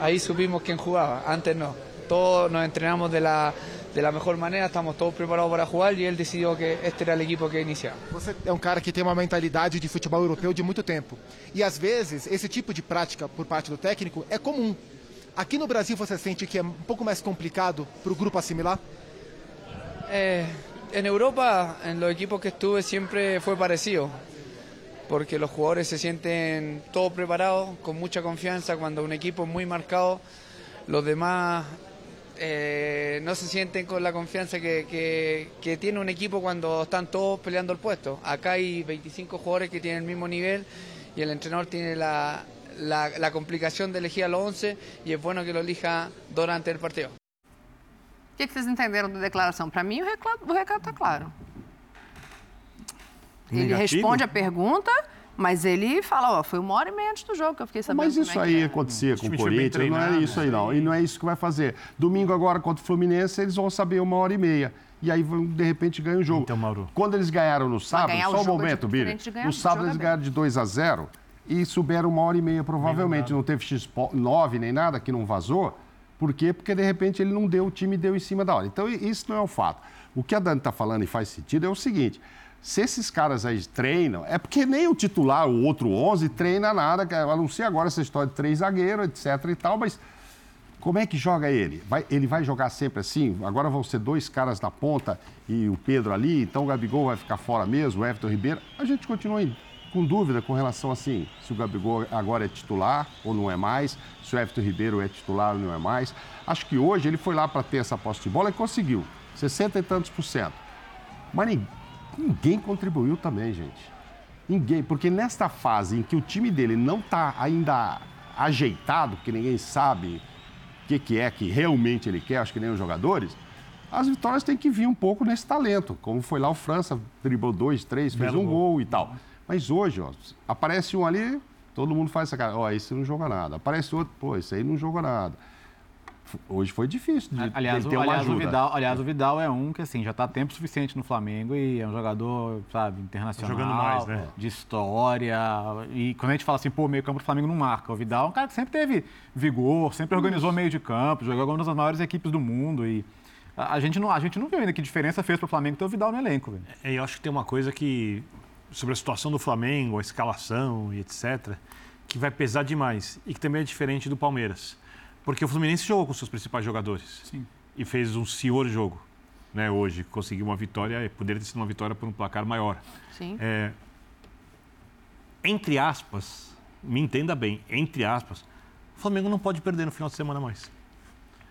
ahí supimos quién jugaba, antes no. Todos nos entrenamos de la, de la mejor maneira, estamos todos preparados para jogar e ele decidiu que este era o equipo que ia iniciar. Você é um cara que tem uma mentalidade de futebol europeu de muito tempo. E às vezes esse tipo de prática por parte do técnico é comum. Aqui no Brasil você sente que é um pouco mais complicado para o grupo assimilar? É, em Europa, em los equipos que estuve, sempre foi parecido. Porque los jugadores se sienten todos preparados, con mucha confianza, cuando un equipo es muy marcado, los demás eh, no se sienten con la confianza que, que, tiene un equipo cuando están todos peleando el puesto. Acá hay 25 jugadores que tienen el mismo nivel y el entrenador tiene la, complicación de elegir a los 11 y es bueno que lo elija durante el partido. ¿Qué que, entendieron de declaración? Para mí el recado está claro. Ele responde a pergunta Mas ele fala, ó, foi uma hora e meia antes do jogo que eu fiquei sabendo Mas como isso é que aí é. acontecia com o Corinthians, não é isso aí né? não. E não é isso que vai fazer. Domingo agora contra o Fluminense, eles vão saber uma hora e meia. E aí, de repente, ganham o jogo. Então, Mauro. Quando eles ganharam no sábado, só um é momento, Billy. No sábado eles ganharam de 2 a 0 e souberam uma hora e meia, provavelmente. Não teve X9 nem nada, que não vazou. Por quê? Porque, de repente, ele não deu, o time deu em cima da hora. Então, isso não é o fato. O que a Dani está falando e faz sentido é o seguinte. Se esses caras aí treinam, é porque nem o titular, o outro 11, treina nada, a não ser agora essa história de três zagueiros, etc e tal, mas como é que joga ele? Vai- ele vai jogar sempre assim? Agora vão ser dois caras na ponta e o Pedro ali, então o Gabigol vai ficar fora mesmo, o Everton Ribeiro. A gente continua com dúvida com relação assim, se o Gabigol agora é titular ou não é mais, se o Everton Ribeiro é titular ou não é mais. Acho que hoje ele foi lá para ter essa posse de bola e conseguiu, 60 e tantos por cento. Mas ninguém contribuiu também, gente. Ninguém, porque nesta fase em que o time dele não está ainda ajeitado, porque ninguém sabe o que, que é que realmente ele quer, acho que nem os jogadores, as vitórias têm que vir um pouco nesse talento, como foi lá o França, driblou dois, três, fez Belo um gol. gol e tal. Mas hoje, ó, aparece um ali, todo mundo faz essa cara, ó, esse não joga nada. Aparece outro, pô, esse aí não joga nada. Hoje foi difícil de Aliás, o, ter uma aliás, o ajuda. Vidal, aliás, o Vidal é um que assim, já está tempo suficiente no Flamengo e é um jogador, sabe, internacional, Jogando mais, né? de história. E quando a gente fala assim, pô, o meio campo do Flamengo não marca. O Vidal é um cara que sempre teve vigor, sempre organizou meio de campo, jogou algumas das maiores equipes do mundo e a, a gente não, a gente não viu ainda que diferença fez para o Flamengo ter o Vidal no elenco, velho. É, eu acho que tem uma coisa que, sobre a situação do Flamengo, a escalação e etc., que vai pesar demais e que também é diferente do Palmeiras. Porque o Fluminense jogou com seus principais jogadores. Sim. E fez um senhor jogo. Né, hoje, conseguiu uma vitória, e poderia ter sido uma vitória por um placar maior. Sim. É, entre aspas, me entenda bem, entre aspas, o Flamengo não pode perder no final de semana mais.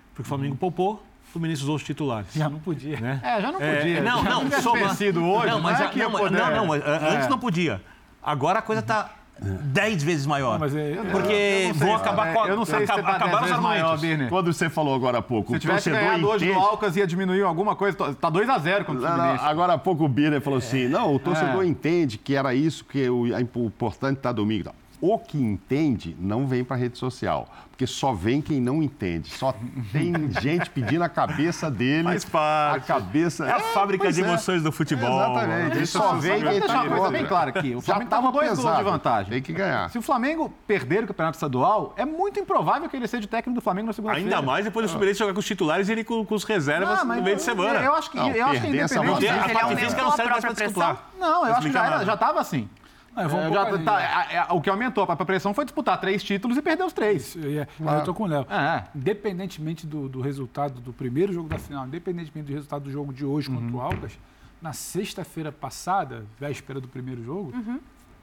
Porque o Flamengo poupou, o Fluminense usou os titulares. Já não podia. Né? É, já não É, podia. não, Já não, tivesse soma- hoje, não, mas, não é não, não, não, mas, antes É. não podia. Agora a coisa está dez vezes maior. mas é- eu- porque eu não sei, vão acabar é, com a, eu não sei se acaba- você tá acabaram os vezes maior, argumentos. Birner. Quando você falou agora há pouco, Se o tivesse torcedor ganhado hoje entende... do Alcas, ia diminuir alguma coisa. Tá 2x0 contra o Não, não, Fluminense. agora há pouco o Bira falou assim: não, o torcedor É. entende que era isso que o, é importante estar domingo. Não. O que entende não vem para rede social, porque só vem quem não entende. Só tem *laughs* gente pedindo a cabeça dele. Faz parte. A cabeça. É a fábrica pois de é. emoções do futebol. Exatamente. E Isso só é vem quem deixar tá uma coisa bem clara aqui. O Flamengo tá com tava dois gols de pesado. vantagem. Tem que ganhar. Se o Flamengo perder o Campeonato Estadual, é muito improvável que ele seja o técnico do Flamengo na segunda-feira. Ainda mais depois do Fluminense jogar com os titulares e ele com, com os reservas Não, no meio de semana. Eu acho que, Não, eu acho que independente... a Ele parte física não a serve mais para disputar. Não, eu acho que já, Explica era, nada. já tava assim. Um É, pouco já tá- é- é- o que aumentou a própria pressão foi disputar três títulos e perder os três. Eu, ia- aí eu tô com o Léo. É. Independentemente do, do resultado do primeiro jogo da final, independentemente do resultado do jogo de hoje contra o Alcas, na sexta-feira passada, véspera do primeiro jogo,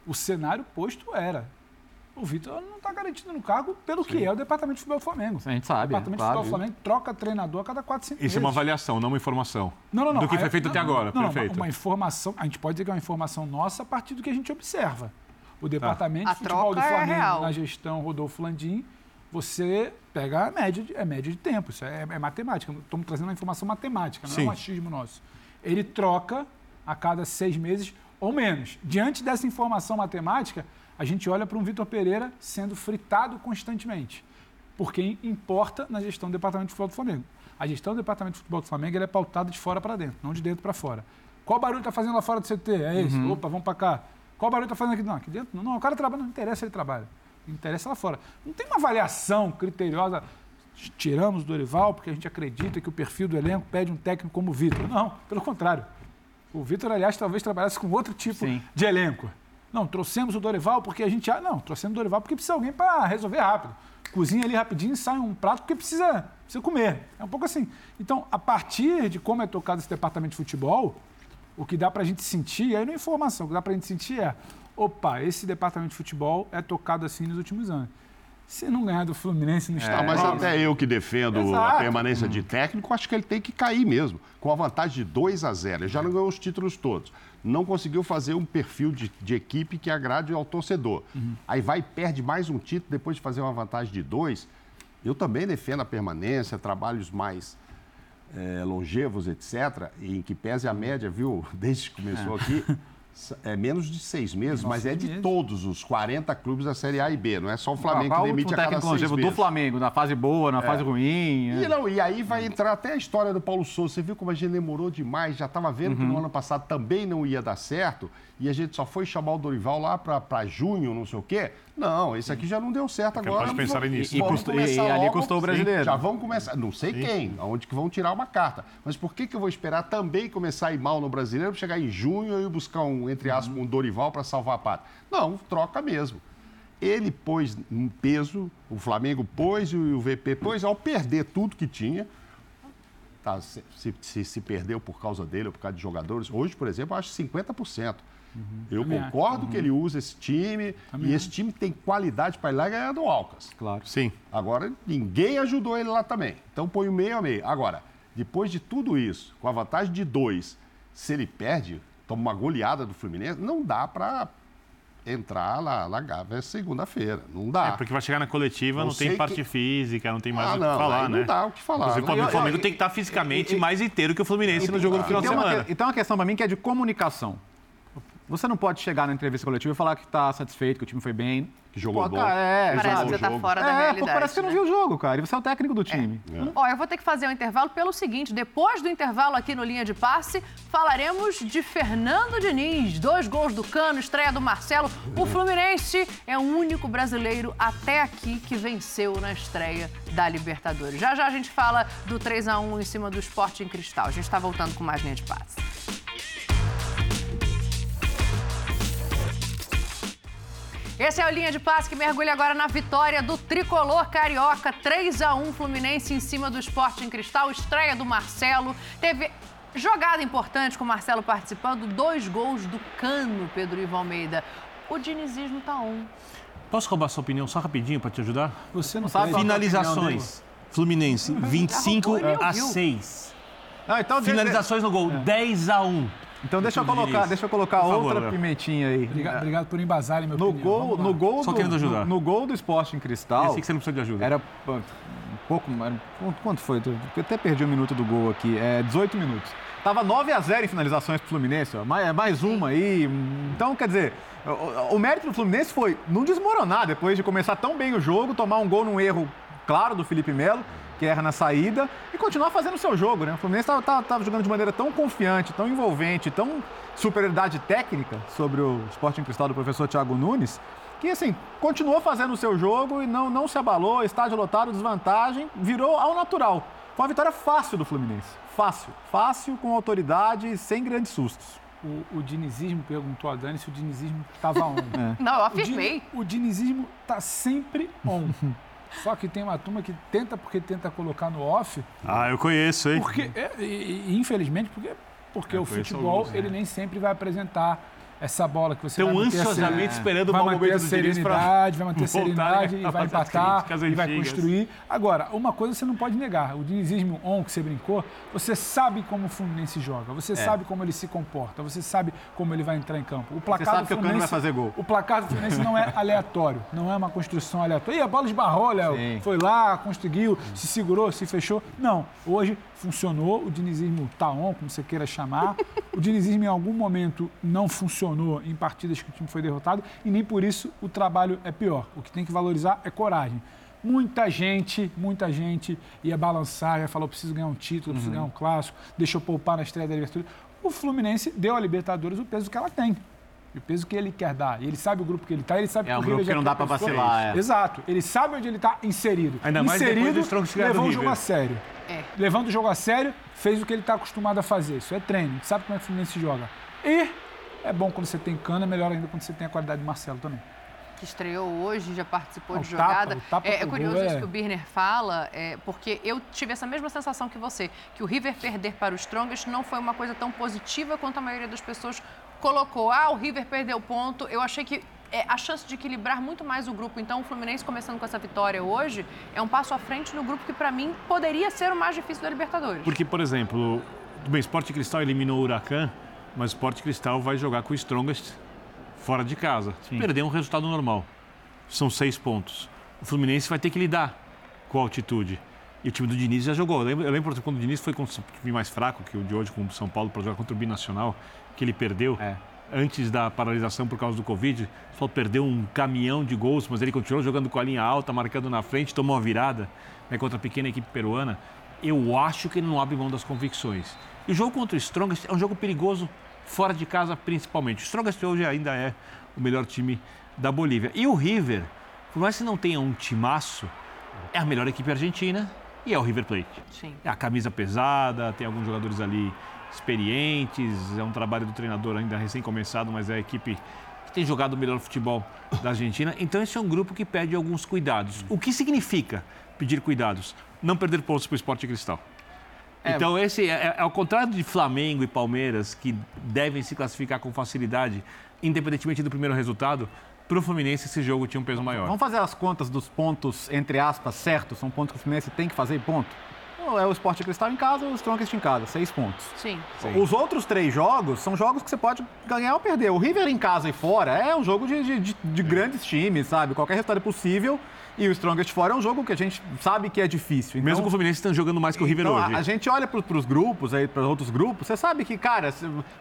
o cenário posto era. O Vitor não está garantido no cargo pelo que é o Departamento de Futebol do Flamengo. A gente sabe, O Departamento claro. de Futebol do Flamengo troca treinador a cada 4, 5 meses. Isso é uma avaliação, não uma informação. Não, não, não. Do que foi feito não, até agora. Não, não, perfeito. uma, uma informação, a gente pode dizer que é uma informação nossa a partir do que a gente observa. O departamento A de futebol do é Flamengo real. na gestão Rodolfo Landim, você pega a média de, é média de tempo, isso é, é matemática. Estamos trazendo uma informação matemática, não Sim. é um achismo nosso. Ele troca a cada seis meses ou menos. Diante dessa informação matemática, a gente olha para um Vitor Pereira sendo fritado constantemente. Porque importa na gestão do Departamento de Futebol do Flamengo. A gestão do Departamento de Futebol do Flamengo é pautada de fora para dentro, não de dentro para fora. Qual barulho está fazendo lá fora do CT? É esse? Opa, vamos para cá. Qual barulho está fazendo aqui? Não, aqui dentro? Não, não, o cara trabalha, não interessa ele trabalha. Interessa lá fora. Não tem uma avaliação criteriosa. Tiramos o Dorival porque a gente acredita que o perfil do elenco pede um técnico como o Vitor. Não, pelo contrário. O Vitor, aliás, talvez trabalhasse com outro tipo Sim. de elenco. Não, trouxemos o Dorival porque a gente. Não, trouxemos o Dorival porque precisa alguém para resolver rápido. Cozinha ali rapidinho, sai um prato porque precisa, precisa comer. É um pouco assim. Então, a partir de como é tocado esse departamento de futebol, o que dá para a gente sentir, aí não é informação, o que dá para a gente sentir é: opa, esse departamento de futebol é tocado assim nos últimos anos. Se não ganhar do Fluminense no Ah, estado. mas até eu que defendo a Exato. permanência de técnico, acho que ele tem que cair mesmo, com a vantagem de 2 a 0. Ele já não ganhou os títulos todos. Não conseguiu fazer um perfil de, de equipe que agrade ao torcedor. Aí vai e perde mais um título depois de fazer uma vantagem de dois. Eu também defendo a permanência, trabalhos mais eh, longevos, etc., em que pese a média, viu, *laughs* desde que começou aqui, É menos de seis meses, Nossa, mas é de meses. todos os 40 clubes da Série A e B. Não é só o Flamengo Qual que demite a cada seis meses. do Flamengo, na fase boa, na É. fase ruim. E, é. não, e aí vai entrar até a história do Paulo Souza. Você viu como a gente demorou demais, já estava vendo que Uhum. no ano passado também não ia dar certo, e a gente só foi chamar o Dorival lá para junho, não sei o quê. Não, esse aqui já não deu certo Porque agora. pode pensar nisso. E custou- começar e ali custou o Sim, brasileiro. Já vamos começar, não sei quem, aonde que vão tirar uma carta. Mas por que, que eu vou esperar também começar a ir mal no brasileiro, chegar em junho e buscar um, entre aspas, um Dorival para salvar a pátria? Não, troca mesmo. Ele pôs um peso, o Flamengo pôs e o VP pôs, ao perder tudo que tinha, tá, se, se- se- se perdeu por causa dele ou por causa de jogadores, hoje, por exemplo, eu acho 50%. Eu Também concordo que ele usa esse time Também e esse time tem qualidade para ir lá e ganhar do Alcas. Claro. Sim. Agora, ninguém ajudou ele lá também. Então põe o meio a meio. Agora, depois de tudo isso, com a vantagem de dois, se ele perde, toma uma goleada do Fluminense, não dá para entrar lá na Gávea segunda-feira. Não dá. É, porque vai chegar na coletiva, Eu não tem parte que- física, não tem mais Ah, o que não, falar, né? não dá o que falar. Inclusive, Não- o Flamengo e- tem que estar fisicamente e- mais inteiro que o Fluminense no jogo do final de uma semana. que- Então, uma questão para mim que é de comunicação. Você não pode chegar na entrevista coletiva e falar que está satisfeito, que o time foi bem. Que jogou bom. Cara, é, Parece exato. que você tá fora da é, realidade, porque parece que você não né? viu o jogo, cara. E você é o técnico do time. Ó, eu vou ter que fazer um intervalo pelo seguinte: depois do intervalo aqui no Linha de Passe, falaremos de Fernando Diniz. Dois gols do Cano, estreia do Marcelo. O Fluminense é o único brasileiro até aqui que venceu na estreia da Libertadores. Já já a gente fala do 3 a 1 em cima do Esporte em Cristal. A gente está voltando com mais Linha de Passe. Esse é o Linha de Passe que mergulha agora na vitória do tricolor carioca. 3 a 1 Fluminense em cima do Esporte em Cristal. Estreia do Marcelo. Teve jogada importante com o Marcelo participando. Dois gols do Cano, Pedro Ivo Almeida. O dinizismo tá on. Posso roubar sua opinião só rapidinho para te ajudar? Você não sabe é a Finalizações. Fluminense, 25 ele nem a ouviu. 6. Não, então, Finalizações no gol, 10 a 1. Então deixa eu colocar, deixa eu colocar favor, outra Léo. pimentinha aí. Obrigado, obrigado por embasarem meu No gol, no gol Só do, querendo ajudar. No, no gol do esporte em Eu cristal. sei que você não precisa de ajuda. Era um pouco. era- quanto- Quanto foi? Eu até perdi um minuto do gol aqui. É 18 minutos. Tava 9 a 0 em finalizações pro Fluminense, ó. Mais, mais uma aí. Então, quer dizer, o, o mérito do Fluminense foi não desmoronar depois de começar tão bem o jogo, tomar um gol num erro claro do Felipe Melo, que erra na saída, e continuar fazendo o seu jogo, né? O Fluminense tava, tava- tava jogando de maneira tão confiante, tão envolvente, tão superioridade técnica sobre o Sporting Cristal do professor Thiago Nunes, que assim, continuou fazendo o seu jogo e não, não se abalou, estádio lotado, desvantagem, virou ao natural. Foi uma vitória fácil do Fluminense. Fácil. Fácil, com autoridade e sem grandes sustos. O, o dinizismo perguntou a Dani se o dinizismo estava on. *laughs* Não, eu O, afirmei. dini- o dinizismo tá sempre on. *laughs* Só que tem uma turma que tenta porque tenta colocar no off, Ah, eu conheço, hein? porque é, e- e, infelizmente porque porque Eu o futebol alguns, né? ele nem sempre vai apresentar essa bola que você Estão vai ansiosamente seren- esperando o vai manter momento a serenidade, vai manter a serenidade e vai empatar e vai construir. Agora, uma coisa você não pode negar, o dinizismo on que você brincou, você sabe como o Fluminense joga, você sabe como ele se comporta, você sabe como ele vai entrar em campo. O placar sabe do que o Cano Fluminense, vai fazer gol. O placar do Fluminense não é *laughs* aleatório, não é uma construção aleatória. E a bola esbarrou, Léo. Foi lá, conseguiu, se segurou, se fechou. Não, hoje funcionou, o dinizismo tá on, como você queira chamar. O dinizismo em algum momento não funcionou em partidas que o time foi derrotado e nem por isso o trabalho é pior. O que tem que valorizar é coragem. Muita gente, muita gente ia balançar, ia falar, eu preciso ganhar um título, eu preciso ganhar um clássico, deixa eu poupar na estreia da Libertadores. O Fluminense deu à Libertadores o peso que ela tem. E o peso que ele quer dar. E ele sabe o grupo que ele está, ele sabe É um que o grupo que não dá tropeçou. vacilar, é. Exato. Ele sabe onde ele está inserido. Ainda mais depois inserido, do Strongest ganhar do levou o jogo a sério. É. Levando o jogo a sério, fez o que ele está acostumado a fazer. Isso é treino. A gente sabe como é que o Fluminense joga. E é bom quando você tem cana, é melhor ainda quando você tem a qualidade do Marcelo também. que estreou hoje, já participou de o tapa, jogada. o tapa é, é curioso gol isso é- que o Birner fala, é, porque eu tive essa mesma sensação que você, que o River perder para o Strongest não foi uma coisa tão positiva quanto a maioria das pessoas colocou. Ah, o River perdeu ponto. Eu achei que é, a chance de equilibrar muito mais o grupo. Então, o Fluminense começando com essa vitória hoje é um passo à frente no grupo que, para mim, poderia ser o mais difícil da Libertadores. Porque, por exemplo, bem, o Sport Cristal eliminou o Huracan, mas o Sport Cristal vai jogar com o Strongest fora de casa. Perdeu um resultado normal. São seis pontos. O Fluminense vai ter que lidar com a altitude. E o time do Diniz já jogou. Eu lembro, eu lembro quando o Diniz foi contra o time mais fraco que o de hoje, com o São Paulo, para jogar contra o Binacional, que ele perdeu. antes da paralisação por causa do Covid, só perdeu um caminhão de gols, mas ele continuou jogando com a linha alta, marcando na frente, tomou uma virada né, contra a pequena equipe peruana. Eu acho que ele não abre mão das convicções. E o jogo contra o Strongest é um jogo perigoso fora de casa, principalmente. O Strongest hoje ainda é o melhor time da Bolívia. E o River, por mais que não tenha um timaço, é a melhor equipe argentina e é o River Plate. Sim. É a camisa pesada, tem alguns jogadores ali experientes, é um trabalho do treinador ainda recém-começado, mas é a equipe que tem jogado o melhor futebol da Argentina. Então esse é um grupo que pede alguns cuidados. O que significa pedir cuidados? Não perder pontos para o esporte cristal. É. Então, esse é, é ao contrário de Flamengo e Palmeiras, que devem se classificar com facilidade, independentemente do primeiro resultado, para o Fluminense esse jogo tinha um peso maior. Vamos fazer as contas dos pontos, entre aspas, certos. São pontos que o Fluminense tem que fazer e ponto. Ou É o Sport Cristal em casa ou o Strongest em casa, seis pontos. Sim. Os outros três jogos são jogos que você pode ganhar ou perder. O River em casa e fora é um jogo de, de- de- de grandes times, sabe? Qualquer resultado é possível. E o Strongest fora é um jogo que a gente sabe que é difícil. Então, Mesmo com o Fluminense estando jogando mais que o River então, hoje. A, a gente olha para os grupos, aí para outros grupos, você sabe que, cara,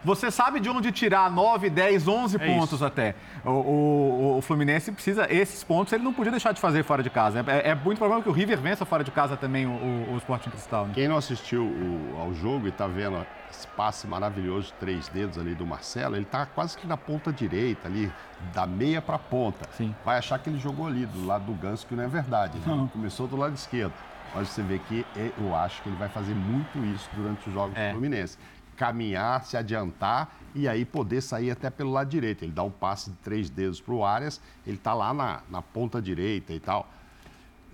você sabe de onde tirar 9, 10, 11 É pontos isso. até. O, o- o Fluminense precisa, esses pontos ele não podia deixar de fazer fora de casa. É, é muito provável que o River vença fora de casa também o, o, o Sporting Cristal. Né? Quem não assistiu o- ao jogo e está vendo esse passe maravilhoso de três dedos ali do Marcelo, ele está quase que na ponta direita ali, da meia para a ponta. Vai achar que ele jogou ali, do lado do Ganso, que não é verdade. né? Não. Começou do lado esquerdo. Mas você vê que é- eu acho que ele vai fazer muito isso durante os jogos do Fluminense. Caminhar, se adiantar e aí poder sair até pelo lado direito. Ele dá um passe de três dedos para o Arias, ele está lá na, na ponta direita e tal.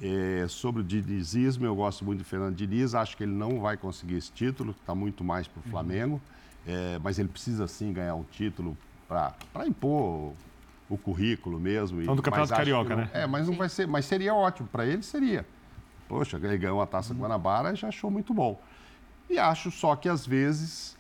É, sobre o dinizismo, eu gosto muito do Fernando Diniz, acho que ele não vai conseguir esse título, está muito mais para o Flamengo, É, mas ele precisa sim ganhar um título para impor o currículo mesmo. e- Então, do Campeonato Carioca, não- né? É, mas não vai ser, mas seria ótimo, para ele seria. Poxa, ele ganhou a Taça Guanabara e já achou muito bom. E acho só que às vezes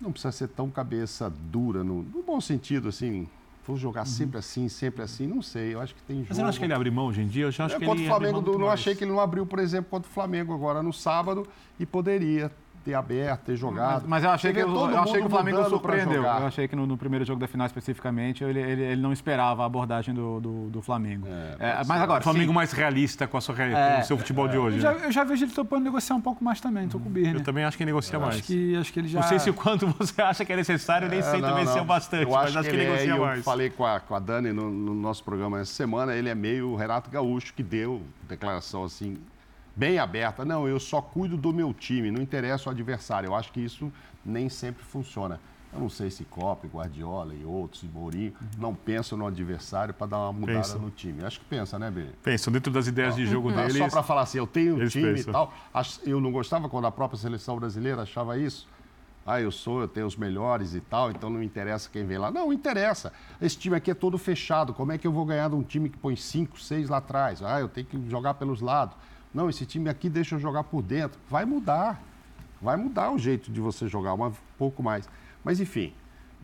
não precisa ser tão cabeça dura, no, no bom sentido, assim. Vou jogar sempre assim, sempre assim, não sei. Eu acho que tem jogo. Mas você não acha que ele abre mão hoje em dia? Eu já acho É, que contra ele o abre Flamengo, do- não achei que ele não abriu, por exemplo, contra o Flamengo agora no sábado e poderia ter aberto, ter jogado. Mas, mas eu achei, que, eu, eu achei que o Flamengo surpreendeu. Eu achei que no, no primeiro jogo da final especificamente ele, ele, ele não esperava a abordagem do, do, do Flamengo. É, mas agora, O Flamengo sim, mais realista com, a sua, É, com o seu futebol de Eu hoje. já, né? eu já vejo ele topando negociar um pouco mais também, tô com o Birner. Eu também acho que negocia Eu mais. Acho que, acho que ele já... Não sei se o quanto você acha que é necessário, eu nem É, sei não, também se é não. bastante, Eu mas acho que, ele é, negocia mais. Eu falei com a, com a Dani no, no nosso programa essa semana, ele é meio Renato Gaúcho, que deu declaração assim, bem aberta. Não, eu só cuido do meu time, não interessa o adversário. Eu acho que isso nem sempre funciona. Eu não sei se Copa, Guardiola e outros, e Mourinho, não pensam no adversário para dar uma mudada Pensam. no time. Acho que pensa, né, Bê? Pensam dentro das ideias de jogo Não, deles. Só para falar assim, eu tenho um time pensam. e tal. Eu não gostava quando a própria seleção brasileira achava isso. Ah, eu sou, eu tenho os melhores e tal, então não interessa quem vem lá. Não, interessa. Esse time aqui é todo fechado. Como é que eu vou ganhar de um time que põe cinco, seis lá atrás? Ah, eu tenho que jogar pelos lados. Não, esse time aqui deixa eu jogar por dentro. Vai mudar. Vai mudar o jeito de você jogar um pouco mais. Mas enfim,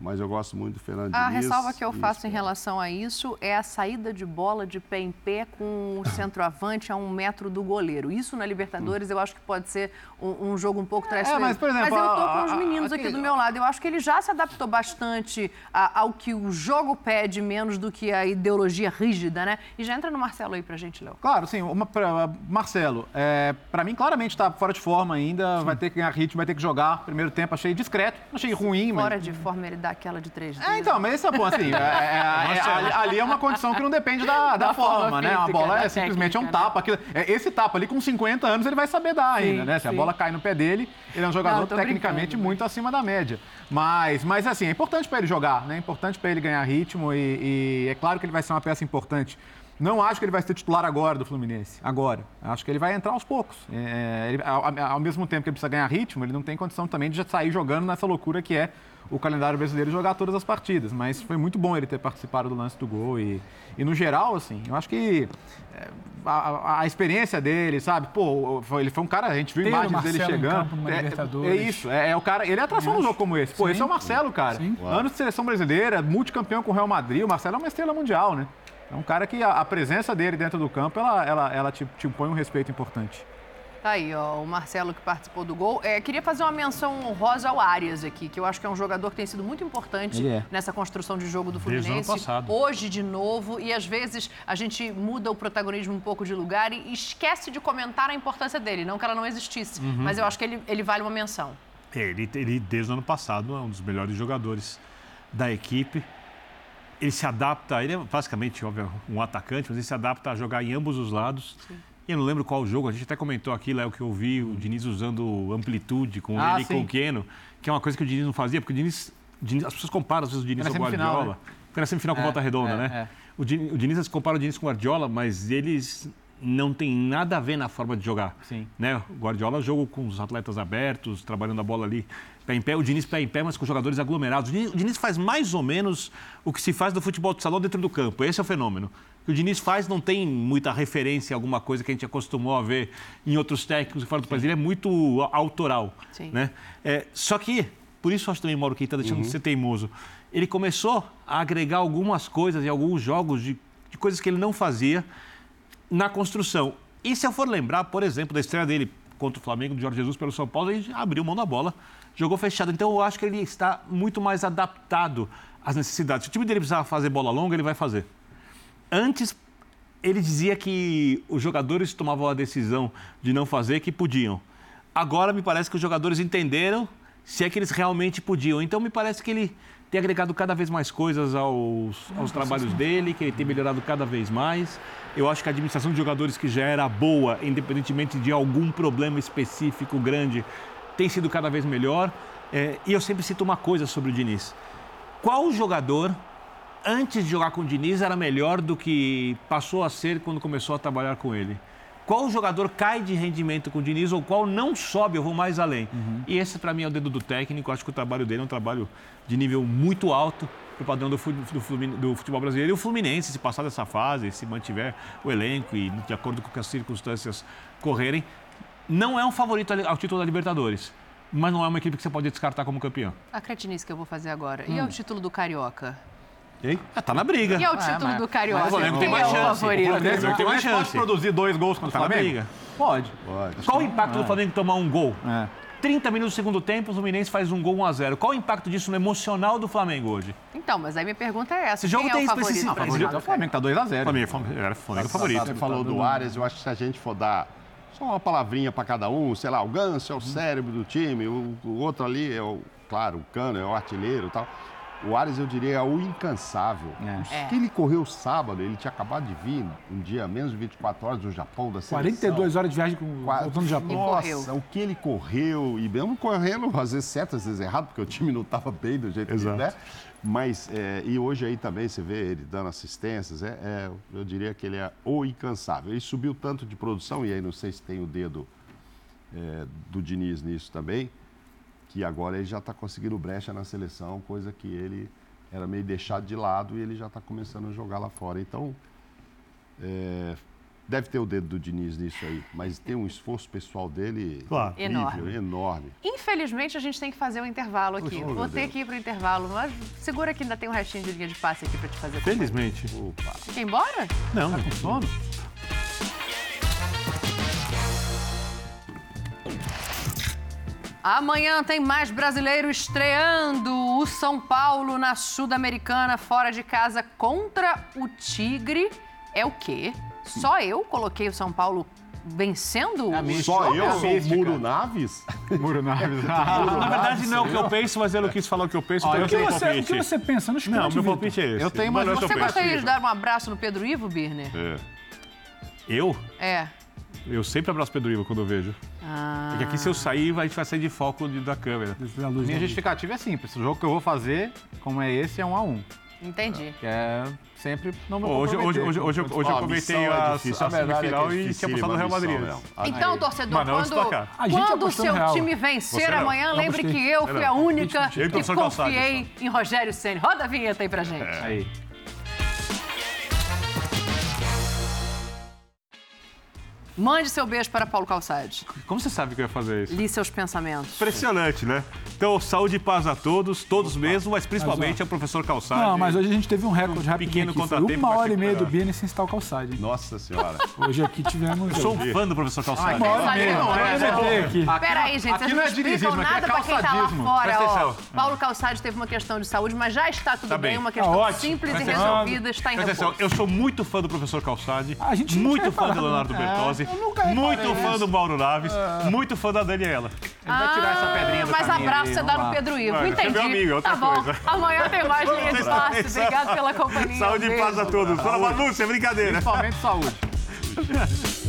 mas eu gosto muito do Fernando A Diniz ressalva que eu faço em relação a isso é a saída de bola de pé em pé com o *coughs* centroavante a um metro do goleiro. Isso na Libertadores eu acho que pode ser um, um jogo um pouco traiçoeiro. mas, por exemplo, Mas eu tô a- com os a- meninos aqui do meu lado. Eu acho que ele já se adaptou bastante a- ao que o jogo pede, menos do que a ideologia rígida, né? E já entra no Marcelo aí pra gente, Léo. Claro, sim. Uma, pra- Marcelo, é, para mim claramente está fora de forma ainda, vai ter que ganhar ritmo, vai ter que jogar. Primeiro tempo achei discreto, achei ruim, mas... Fora de forma, ele dá aquela de três dedos. É, então, mas esse é bom, assim, *laughs* é- é- é- ali, ali é uma condição que não depende da, da Da forma forma, né? A física, bola é simplesmente é um técnica, né? tapa. Aquilo- é, esse tapa ali, com 50 anos, ele vai saber dar Sim, ainda, né? Se a sim. bola cai no pé dele, ele é um jogador Não, tecnicamente muito acima da média. Mas, mas assim, é importante para ele jogar, né? É importante para ele ganhar ritmo e, e é claro que ele vai ser uma peça importante. Não acho que ele vai ser titular agora do Fluminense. Agora. Acho que ele vai entrar aos poucos. É, ele- ao, ao mesmo tempo que ele precisa ganhar ritmo, ele não tem condição também de já sair jogando nessa loucura que é o calendário brasileiro e jogar todas as partidas. Mas foi muito bom ele ter participado do lance do gol. E, e no geral, assim, eu acho que é, a, a- experiência dele, sabe? Pô, foi- ele foi um cara, a gente viu Ter o imagens dele chegando. campo é, é isso, é, é o cara. Ele é atração num jogo como esse. Pô, Sim. esse é o Marcelo, cara. Sim. Anos de seleção brasileira, multicampeão com o Real Madrid. O Marcelo é uma estrela mundial, né? É um cara que a, a presença dele dentro do campo, ela, ela, ela te, te impõe um respeito importante. Tá aí, ó, o Marcelo que participou do gol. É, queria fazer uma menção honrosa ao Arias aqui, que eu acho que é um jogador que tem sido muito importante é. nessa construção de jogo do Desde o ano Fluminense. passado. Hoje de novo, e às vezes a gente muda o protagonismo um pouco de lugar e esquece de comentar a importância dele, não que ela não existisse, Uhum. mas eu acho que ele, ele vale uma menção. Ele, ele, desde o ano passado, é um dos melhores jogadores da equipe. Ele se adapta, ele é basicamente, óbvio, um atacante, mas ele se adapta a jogar em ambos os lados. E eu não lembro qual jogo, a gente até comentou aqui, Léo, que eu vi o Diniz usando amplitude com Ah, ele e com o Keno, que é uma coisa que o Diniz não fazia, porque o Diniz, o Diniz- as pessoas comparam às vezes o Diniz Foi ao Guardiola. né? Foi na semifinal com É, volta redonda, é, né? é. O, Diniz, o Diniz compara o Diniz com o Guardiola, mas eles não têm nada a ver na forma de jogar. Sim. Né? O Guardiola joga com os atletas abertos, trabalhando a bola ali pé em pé. O Diniz pé em pé, mas com jogadores aglomerados. O Diniz, o Diniz faz mais ou menos o que se faz no futebol de salão dentro do campo. Esse é o fenômeno. O que o Diniz faz não tem muita referência a alguma coisa que a gente acostumou a ver em outros técnicos fora do país. Ele é muito autoral. Sim. Né? É, só que, por isso acho também, Mauro, que está deixando de ser teimoso. Ele começou a agregar algumas coisas em alguns jogos de, de coisas que ele não fazia na construção. E se eu for lembrar, por exemplo, da estreia dele contra o Flamengo, do Jorge Jesus pelo São Paulo, ele abriu mão da bola, jogou fechado. Então eu acho que ele está muito mais adaptado às necessidades. Se o time dele precisar fazer bola longa, ele vai fazer. Antes, ele dizia que os jogadores tomavam a decisão de não fazer que podiam. Agora me parece que os jogadores entenderam se é que eles realmente podiam. Então me parece que ele tem agregado cada vez mais coisas aos, aos trabalhos dele, que ele tem melhorado cada vez mais. Eu acho que a administração de jogadores que já era boa, independentemente de algum problema específico grande, tem sido cada vez melhor. É, e eu sempre cito uma coisa sobre o Diniz. Qual jogador antes de jogar com o Diniz era melhor do que passou a ser quando começou a trabalhar com ele? Qual jogador cai de rendimento com o Diniz ou qual não sobe, eu vou mais além? E esse, para mim, é o dedo do técnico. Acho que o trabalho dele é um trabalho de nível muito alto para o padrão do, do do futebol brasileiro. E o Fluminense, se passar dessa fase, se mantiver o elenco e de acordo com as circunstâncias correrem, não é um favorito ao título da Libertadores. Mas não é uma equipe que você pode descartar como campeão. Acredite nisso que eu vou fazer agora. Hum. E é o título do Carioca? Ah, tá na briga. E é o título do Carioca? Mas o Flamengo tem Quem mais é o chance. favorito? O Flamengo tem mais Mas pode chance. produzir dois gols contra Tá o na Flamengo? briga. Pode. Qual o impacto do É. Flamengo tomar um gol? É. 30 minutos do segundo tempo, o Fluminense faz um gol 1x0. Qual o impacto disso no emocional do Flamengo hoje? Então, mas aí minha pergunta é essa. Esse jogo Quem tem é o favorito? especificidade. pra esse Favorito é o Flamengo, tá 2x0. Flamengo, era Flamengo favorito. Você falou do Arias, eu acho que se a gente for dar só uma palavrinha para cada um, sei lá, o Ganso é o cérebro do time, o, o outro ali é o, claro, o Cano é o artilheiro e tal. O Arias, eu diria, é o incansável. É. O que ele correu sábado, ele tinha acabado de vir um dia menos de 24 horas do Japão, da seleção. 42 horas de viagem com, voltando do Japão. Nossa, o que ele correu, e mesmo correndo, às vezes certo, às vezes errado, porque o time não estava bem do jeito Exato. que né? Mas, é, e hoje aí também você vê ele dando assistências, é, é, eu diria que ele é o incansável. Ele subiu tanto de produção, e aí não sei se tem o dedo é, do Diniz nisso também, que agora ele já está conseguindo brecha na seleção, coisa que ele era meio deixado de lado e ele já está começando a jogar lá fora. Então, é, deve ter o dedo do Diniz nisso aí, mas tem um esforço pessoal dele Claro. incrível, Enorme. enorme. Infelizmente, a gente tem que fazer o intervalo aqui. Puxa, Vou ter Deus. que ir pro intervalo, mas segura que ainda tem um restinho de linha de passe aqui pra te fazer. Felizmente. Quer ir embora? Não, tá com sono. Amanhã tem mais brasileiro estreando o São Paulo na Sul-Americana, fora de casa contra o Tigre. É o quê? Só eu coloquei o São Paulo vencendo o Só jogo? eu sou o Muro Naves? *laughs* Muro Naves. Na verdade, não é o que eu penso, mas ele quis falar o que eu penso. Olha, então o, eu que você, o que você pensa? Não Não, meu palpite é esse. Eu tenho Mas não é que Você gostaria de dar um abraço no Pedro Ivo, Birner? É. Eu? É. Eu sempre abraço o Pedro Ivo quando eu vejo. Ah. Porque aqui, se eu sair, a gente vai sair de foco de- da câmera. Minha justificativa é simples. O jogo que eu vou fazer, como é esse, é um a um. Entendi. Que é sempre não me Hoje, hoje, hoje, hoje, eu- hoje eu comentei é a, a é semifinal é e tinha apostado no Real Madrid. Ah, Então, torcedor, quando, placar. A gente quando o seu time vencer amanhã, lembre que eu fui não. a única que confiei em Rogério Ceni. Roda a vinheta aí pra gente. Aí. Mande seu beijo para Paulo Calçades. Como você sabe que eu ia fazer isso? Li seus pensamentos. Impressionante, né? Então, saúde e paz a todos, todos mesmo, mas principalmente ao professor Calçade. Não, mas hoje a gente teve um recorde rapidinho pequeno aqui. Foi contratempo uma hora e meia do. Bini sem citar o Calçade. Nossa senhora. Hoje aqui tivemos... Eu sou um fã do professor Calçade. Uma hora e meia. Não, hora e é, aqui. Peraí, gente, aqui vocês não não é é nada pra quem tá lá fora. Ó. Paulo Calçade teve uma questão de saúde, mas já está tudo Tá bem, bem. uma questão ótimo. simples e resolvida, está em repouso. eu sou muito fã do professor Calçade, A gente não muito fã do. Leonardo É, Bertozzi, reparei muito fã isso. do Mauro Naves, muito fã da Daniela. Ele vai tirar essa pedrinha do Mas caminho abraço você dá no Pedro Ivo, Vai, entendi. é meu amigo, é outra tá bom. coisa. Amanhã tem mais linha de passe. Obrigado pela companhia. Saúde e paz a todos. Fala, Manúcia, brincadeira. Principalmente saúde. *laughs*